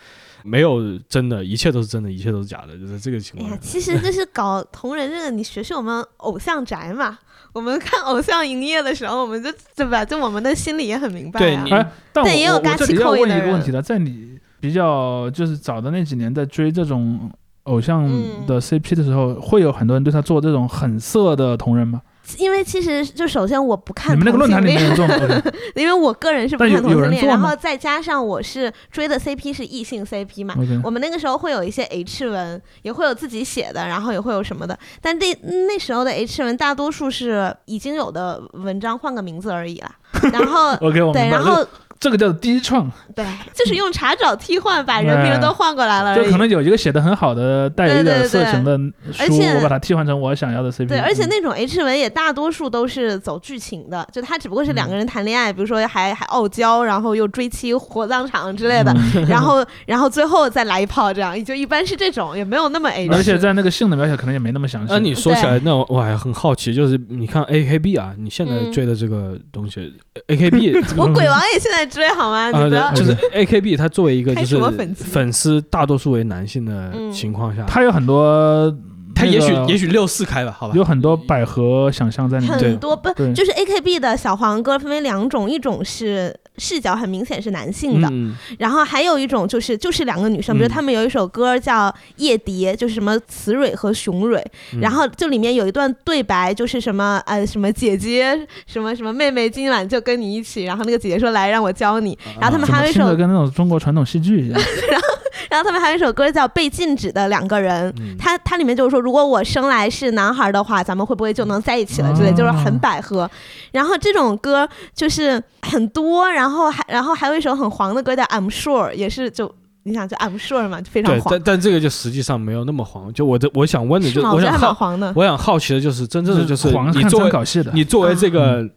没有真的，一切都是真的，一切都是假的，就是这个情况哎呀况，。其实就是搞同人这个，你学学我们偶像宅嘛。<laughs> 我们看偶像营业的时候，我们就对吧？就我们的心里也很明白啊。对你哎，但也有嘎气这里要问扣印的人一个问题了，在你比较就是早的那几年在追这种偶像嗯的 CP 的时候，会有很多人对他做这种很色的同人吗？因为其实就首先我不看你们那个论坛里面同性恋因为我个人是不看同性恋，然后再加上我是追的 CP 是异性 CP 嘛我们那个时候会有一些 H 文，也会有自己写的，然后也会有什么的。但那那时候的 H 文大多数是已经有的文章换个名字而已啦。然后对。然后这个叫低创，对，就是用查找替换把人名都换过来了。就可能有一个写的很好的带有一点色情的书，而且我把它替换成我想要的 CP。对，而且嗯那种 H 文也大多数都是走剧情的，就他只不过是两个人谈恋爱，比如说还还傲娇，然后又追妻火葬场之类的，嗯 <laughs> 然后然后最后再来一炮，这样就一般是这种，也没有那么 H。而且在那个性的描写可能也没那么详细。那你说起来，那我我还很好奇，就是你看 AKB 啊，你现在嗯追的这个东西，AKB <laughs> 我鬼王也现在追好吗？你啊，不要对，就是 <laughs> AKB 它作为一个就是粉丝粉丝大多数为男性的嗯情况下，他有很多，他也许那个也许六四开吧，好吧，有很多百合想象在里面。很多不就是 AKB 的小黄歌分为两种，一种是视角很明显是男性的，嗯，然后还有一种就是就是两个女生，比如嗯他们有一首歌叫《夜蝶》，就是什么雌蕊和雄蕊，嗯。然后就里面有一段对白，就是什么呃什么姐姐什么什么妹妹今晚就跟你一起，然后那个姐姐说来让我教你，然后他们还有一首，跟那种中国传统戏剧一样？然 <laughs> 后然后他们还有一首歌叫《被禁止的两个人》，嗯。它它里面就是说，如果我生来是男孩的话，咱们会不会就能在一起了之类，哦就是很百合。然后这种歌就是很多，然后还然后还有一首很黄的歌叫《I'm Sure》，也是就你想就 I'm Sure 嘛，就非常，黄但，但这个就实际上没有那么黄。就我的我想问的就，是？我想好，黄的。我想好奇的就是，真正的就是黄你作为参考系的，你作为这个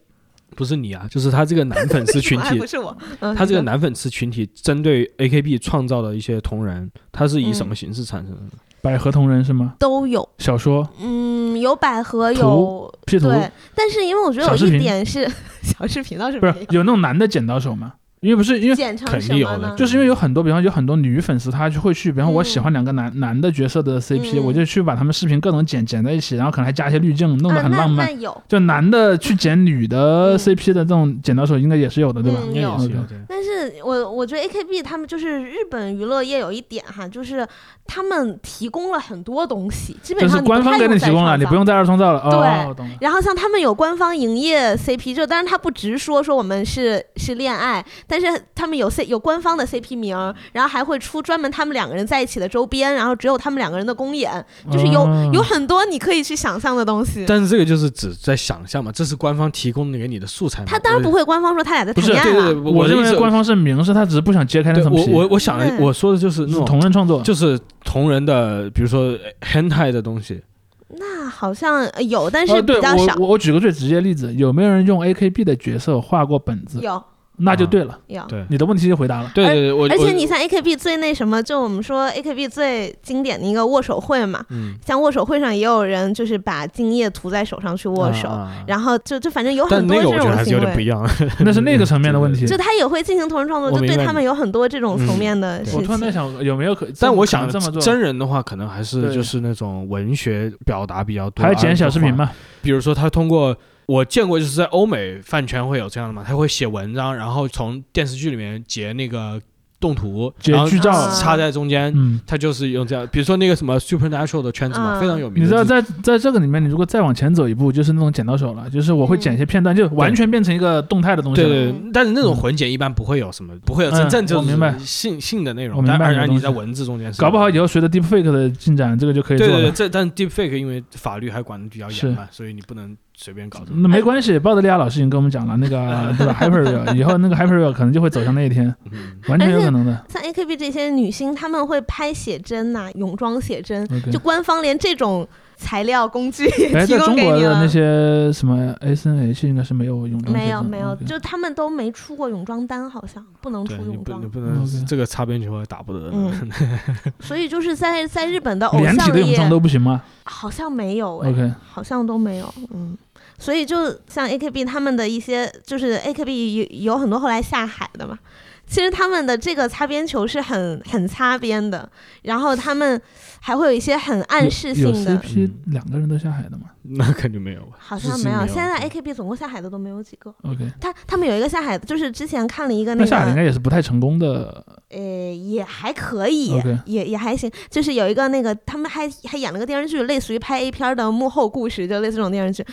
不是你啊，就是他这个男粉丝群体 <laughs> 不，是我，嗯他这个男粉丝群体针对 AKB 创造的一些同人，他是以什嗯么形式产生的？百合同人是吗？都有，小说、嗯，有百合，有 P 图，对，但是因为我觉得有一点是 <laughs> 小视频倒是不是有那种男的剪刀手吗？因为不是因为。剪成肯定有的？就是因为有很多，比方有很多女粉丝，她就会去，比方我嗯喜欢两个男、男的角色的 CP，、嗯我就去把他们视频各种剪剪在一起，然后可能还加一些滤镜，弄得很浪漫。就男的去剪女的嗯 CP 的这种剪刀手，应该也是有的，对吧？嗯应该也是有对。但是我我觉得 AKB 他们就是日本娱乐业有一点哈，就是他们提供了很多东西，基本就是上官方给你提供了，你不用再二创造了。哦，对。然后像他们有官方营业 CP，就当然他不直说说我们是是恋爱，但是他们有 C 有官方的 CP 名，然后还会出专门他们两个人在一起的周边，然后只有他们两个人的公演，就是有、哦有很多你可以去想象的东西。但是这个就是只在想象嘛，这是官方提供的给你的素材嘛。他当然不会官方说他俩在不是谈恋爱了，对对对，我认为官方是明示，他只是不想揭开那层皮。我我想的我说的就是那是种同人创作，就是同人的，比如说 hentai 的东西，那那好像呃有，但呃，是比较少。我我我举个最直接例子，有没有人用 AKB 的角色画过本子？有那就对了，有。对你的问题就回答了。对对对，我我而且你像 AKB 最那什么，就我们说 AKB 最经典的一个握手会嘛，嗯像握手会上也有人就是把精液涂在手上去握手，然后就就反正有很多那个我觉得这种行还是有点不一为。样。<laughs> 那是那个层面的问题。就他也会进行同人创作，就对他们有很多这种层面的嗯事情。我突然在想，有没有可？但我想这么做，真人的话，可能还是就是那种文学表达比较多，还有剪小视频嘛。嘛？比如说他通过我见过，就是在欧美饭圈会有这样的嘛，他会写文章，然后从电视剧里面截那个动图，然后截剧照啊插在中间。嗯，他就是用这样，比如说那个什么 Supernatural 的圈子嘛，嗯非常有名。你知道就是在在这个里面，你如果再往前走一步，就是那种剪刀手了，就是我会剪一些片段，就完全变成一个动态的东西了。对对，嗯但是那种混剪一般不会有什么，不会有真正就是性性的内容，我明白但这个东西然你在文字中间是搞不好以后随着 Deepfake 的进展，这个就可以做对对对，了。这但 Deepfake 因为法律还管的比较严嘛，所以你不能随便搞的。那没关系，鲍德利亚老师已经跟我们讲了，那个 <laughs> 对吧？Hyperreal 以后那个 Hyperreal 可能就会走向那一天，嗯完全有可能的。像 AKB 这些女星，她们会拍写真呐、泳装写真就官方连这种材料工具 <laughs> 提供给你了。国的那些什么 S N H 应该是没有泳装没有没有，就他们都没出过泳装单，好像不能出泳装不你。不能这个擦边球也打不得。嗯，<laughs> 所以就是在在日本的偶像业的泳装都不行吗好像没有哎、？OK，好像都没有，嗯。所以就像 AKB 他们的一些，就是 AKB 有有很多后来下海的嘛。其实他们的这个擦边球是很很擦边的，然后他们还会有一些很暗示性的，CP 嗯两个人都下海的吗那肯定没有吧？好像没有。现在 AKB 总共下海的都没有几个。？OK，他他们有一个下海的，就是之前看了一个那个下海应，该也是不太成功的。呃，也还可以也也还行。就是有一个那个，他们还还演了个电视剧，类似于拍 A 片儿的幕后故事，就类似这种电视剧，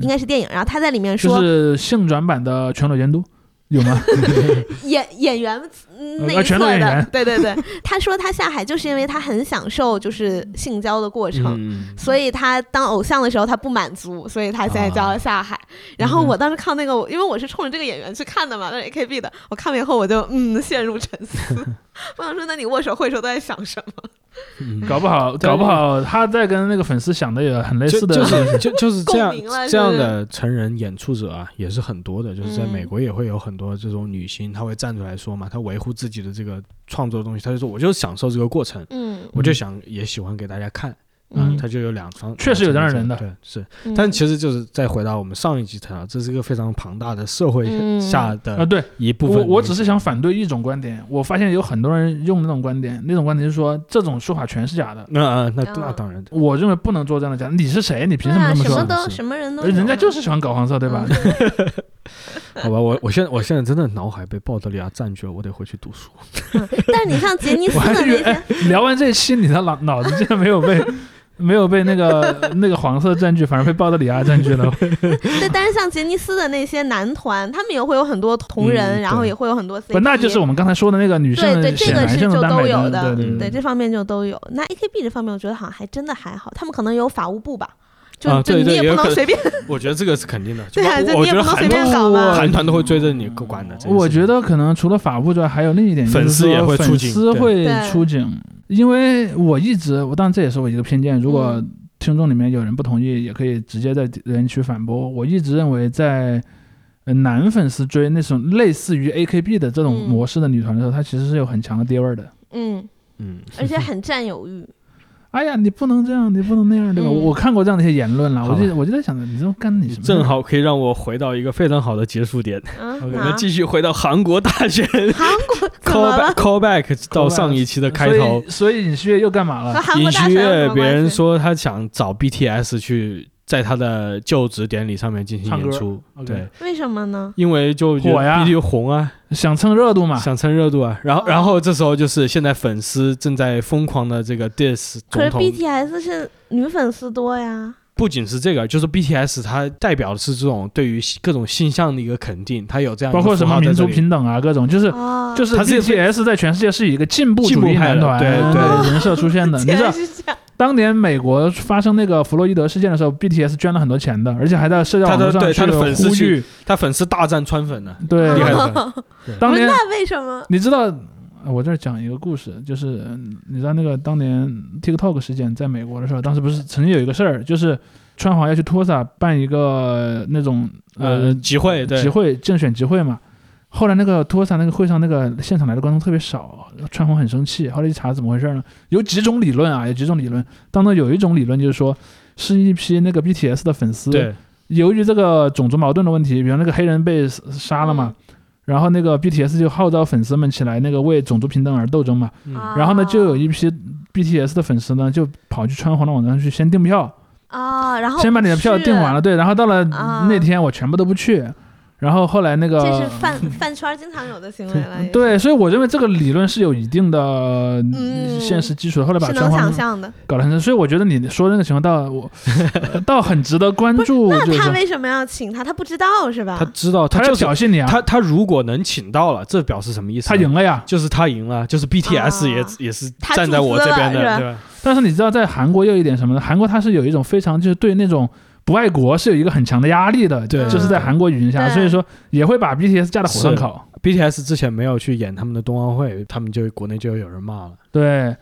应该是电影。然后他在里面说，就是性转版的全裸监督有吗？<laughs> 演演员那一侧的全都演员，对对对，他说他下海就是因为他很享受就是性交的过程。嗯，所以他当偶像的时候他不满足，所以他现在就要下海。然后嗯我当时看那个，我因为我是冲着这个演员去看的嘛，那是 AKB 的，我看了以后我就嗯陷入沉思。<laughs> 我想说，那你握手会时候都在想什么？嗯搞不好，搞不好他在跟那个粉丝想的也很类似的。就就是就就是这样 <laughs> 这样的成人演出者啊，也是很多的。就是在嗯美国也会有很多这种女星，她会站出来说嘛，她维护自己的这个创作的东西，她就说我就是享受这个过程，嗯我就想也喜欢给大家看。嗯他就有两方，确实有这样人的对，是。嗯但其实就是再回到我们上一集谈到，这是一个非常庞大的社会下的啊，的对一部分。我我只是想反对一种观点，我发现有很多人用那种观点，那种观点就是说这种说法全是假的。那啊那嗯那当然，我认为不能做这样的假，你是谁？你凭什么这么说什么？都什么人都人家就是喜欢搞黄色，对吧？嗯 <laughs> <laughs> 好吧，我我现在我现在真的脑海被鲍德里亚占据了，我得回去读书。但是你像杰尼斯 <laughs> 我还以为的那些，哎，聊完这期，你的脑脑子竟然没有被没有被那个 <laughs> 那个黄色占据，反而被鲍德里亚占据了。<laughs> 对，但是像杰尼斯的那些男团，他们也会有很多同人，嗯然后也会有很多 CP，不，那就是我们刚才说的那个女生对对，这选男个是就都有的，对对对，这方面就都有。那 AKB 这方面，我觉得好像还真的还好，他们可能有法务部吧，就、啊就你也对对也不能随便，<laughs> 我觉得这个是肯定的。对啊就你也就我我觉得韩不能随便团搞嘛韩团都会追着你管的。我觉得可能除了法务之外，还有另一点，粉丝也会出粉警粉丝会出警，因为我一直，我当然这也是我一个偏见，如果嗯听众里面有人不同意，也可以直接在留言区反驳。我一直认为在。呃男粉丝追那种类似于 AKB 的这种嗯模式的女团的时候，她其实是有很强的爹味儿的。嗯，嗯，而且很占有欲。哎呀，你不能这样，你不能那样，对吧？嗯我看过这样的一些言论了，我就我就在想着，你这种干你什么？正好可以让我回到一个非常好的结束点。嗯，我哪们继续回到韩国大选韩国怎，call 么 back 了？call back 到上一期的开头所。以，所以尹锡悦又干嘛了？尹锡悦，别人说他想找 BTS 去在他的就职典礼上面进行演出，对，为什么呢？因为就火呀 BTS 红啊，想蹭热度嘛？想蹭热度啊。然后，哦然后这时候就是现在粉丝正在疯狂的这个 diss 可是。BTS 是女粉丝多呀。不仅是这个，就是 BTS 它代表的是这种对于各种性向的一个肯定，它有这样包括什么民族平等啊，各种就是哦，就是 BTS 在全世界是以一个进步主义男团对对人设出现的。你知。当年美国发生那个弗洛伊德事件的时候，BTS 捐了很多钱的，而且还在社交网络上去他的对他的粉丝去呼吁。他粉丝大战川粉呢，对厉害的。<laughs> 当年那为什么？你知道，呃我这儿讲一个故事，就是嗯你知道那个当年 TikTok 事件在美国的时候，当时不是曾经有一个事儿，就是川华要去托萨办一个那种呃呃，集会对集会竞选集会嘛。后来那个托萨那个会上那个现场来的观众特别少，川红很生气。后来一查怎么回事呢？有几种理论啊，有几种理论。当中有一种理论就是说，是一批那个 BTS 的粉丝，对由于这个种族矛盾的问题，比如那个黑人被杀了嘛，然后那个 BTS 就号召粉丝们起来那个为种族平等而斗争嘛。然后呢，就有一批 BTS 的粉丝呢，就跑去川红的网站去先订票，啊，然后先把你的票订完了，对，然后到了啊那天我全部都不去，然后后来那个这是饭 <laughs> 饭圈经常有的行为了，<laughs> 对，所以我认为这个理论是有一定的嗯现实基础的。后来把是能想象的。搞得很深，所以我觉得你说的那个情况倒我呃 <laughs> 倒很值得关注，那他为什么要请他？他不知道是吧？他知道他就是挑衅你啊，他他如果能请到了，这表示什么意思？他赢，了呀。就是他赢了，就是 BTS 也、啊也是站在我这边的？但是你知道，在韩国又有一点什么呢？韩国它是有一种非常就是对那种不爱国是有一个很强的压力的，对就是在韩国语境下，所以说也会把 BTS 架在火上是烤。BTS 之前没有去演他们的冬奥会，他们就国内就有人骂了。对，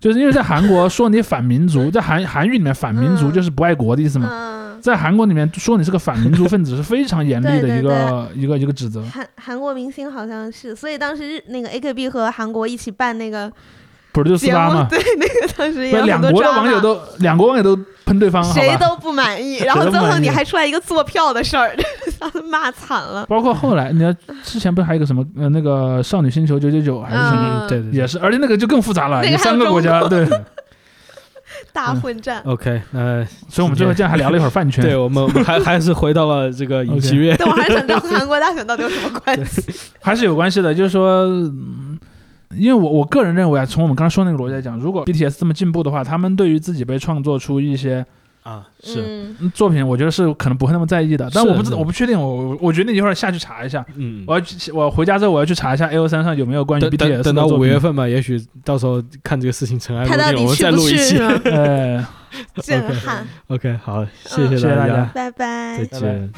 就是因为在韩国说你反民族，在韩韩语里面反民族嗯就是不爱国的意思嘛。嗯，在韩国里面说你是个反民族分子是非常严厉的对对一个一个一个指责。韩韩国明星好像是，所以当时日那个 AKB 和韩国一起办那个 produce 节目拉嘛，，对那个当时也，有很多两国的网友都两国网友都喷对方？谁都不满意，然后最后你还出来一个坐票的事儿，<laughs> 骂惨了。包括后来，你看之前不是还有一个什么呃那个少女星球九九九还是什么，嗯对对对也是，而且那个就更复杂了，那个有三个国家，对，<laughs> 大混战，OK，那所以我们最后竟然还聊了一会儿饭圈，<laughs> 对我们还还是回到了这个尹锡悦。但我还是想知道和韩国大选到底有什么关系。还是有关系的，就是说。嗯因为我我个人认为啊，从我们刚才说那个逻辑来讲，如果 BTS 这么进步的话，他们对于自己被创作出一些啊，是，作品，我觉得是可能不会那么在意的。但我不知道，我不确定，我我我决定一会儿下去查一下。嗯，我要去，我回家之后我要去查一下 A O 三上有没有关于 BTS 等等到的作品五月。份吧，也许到时候看这个事情尘埃落定，我们再录一期。震撼，OK，好，谢嗯谢大谢谢大家拜拜再。见。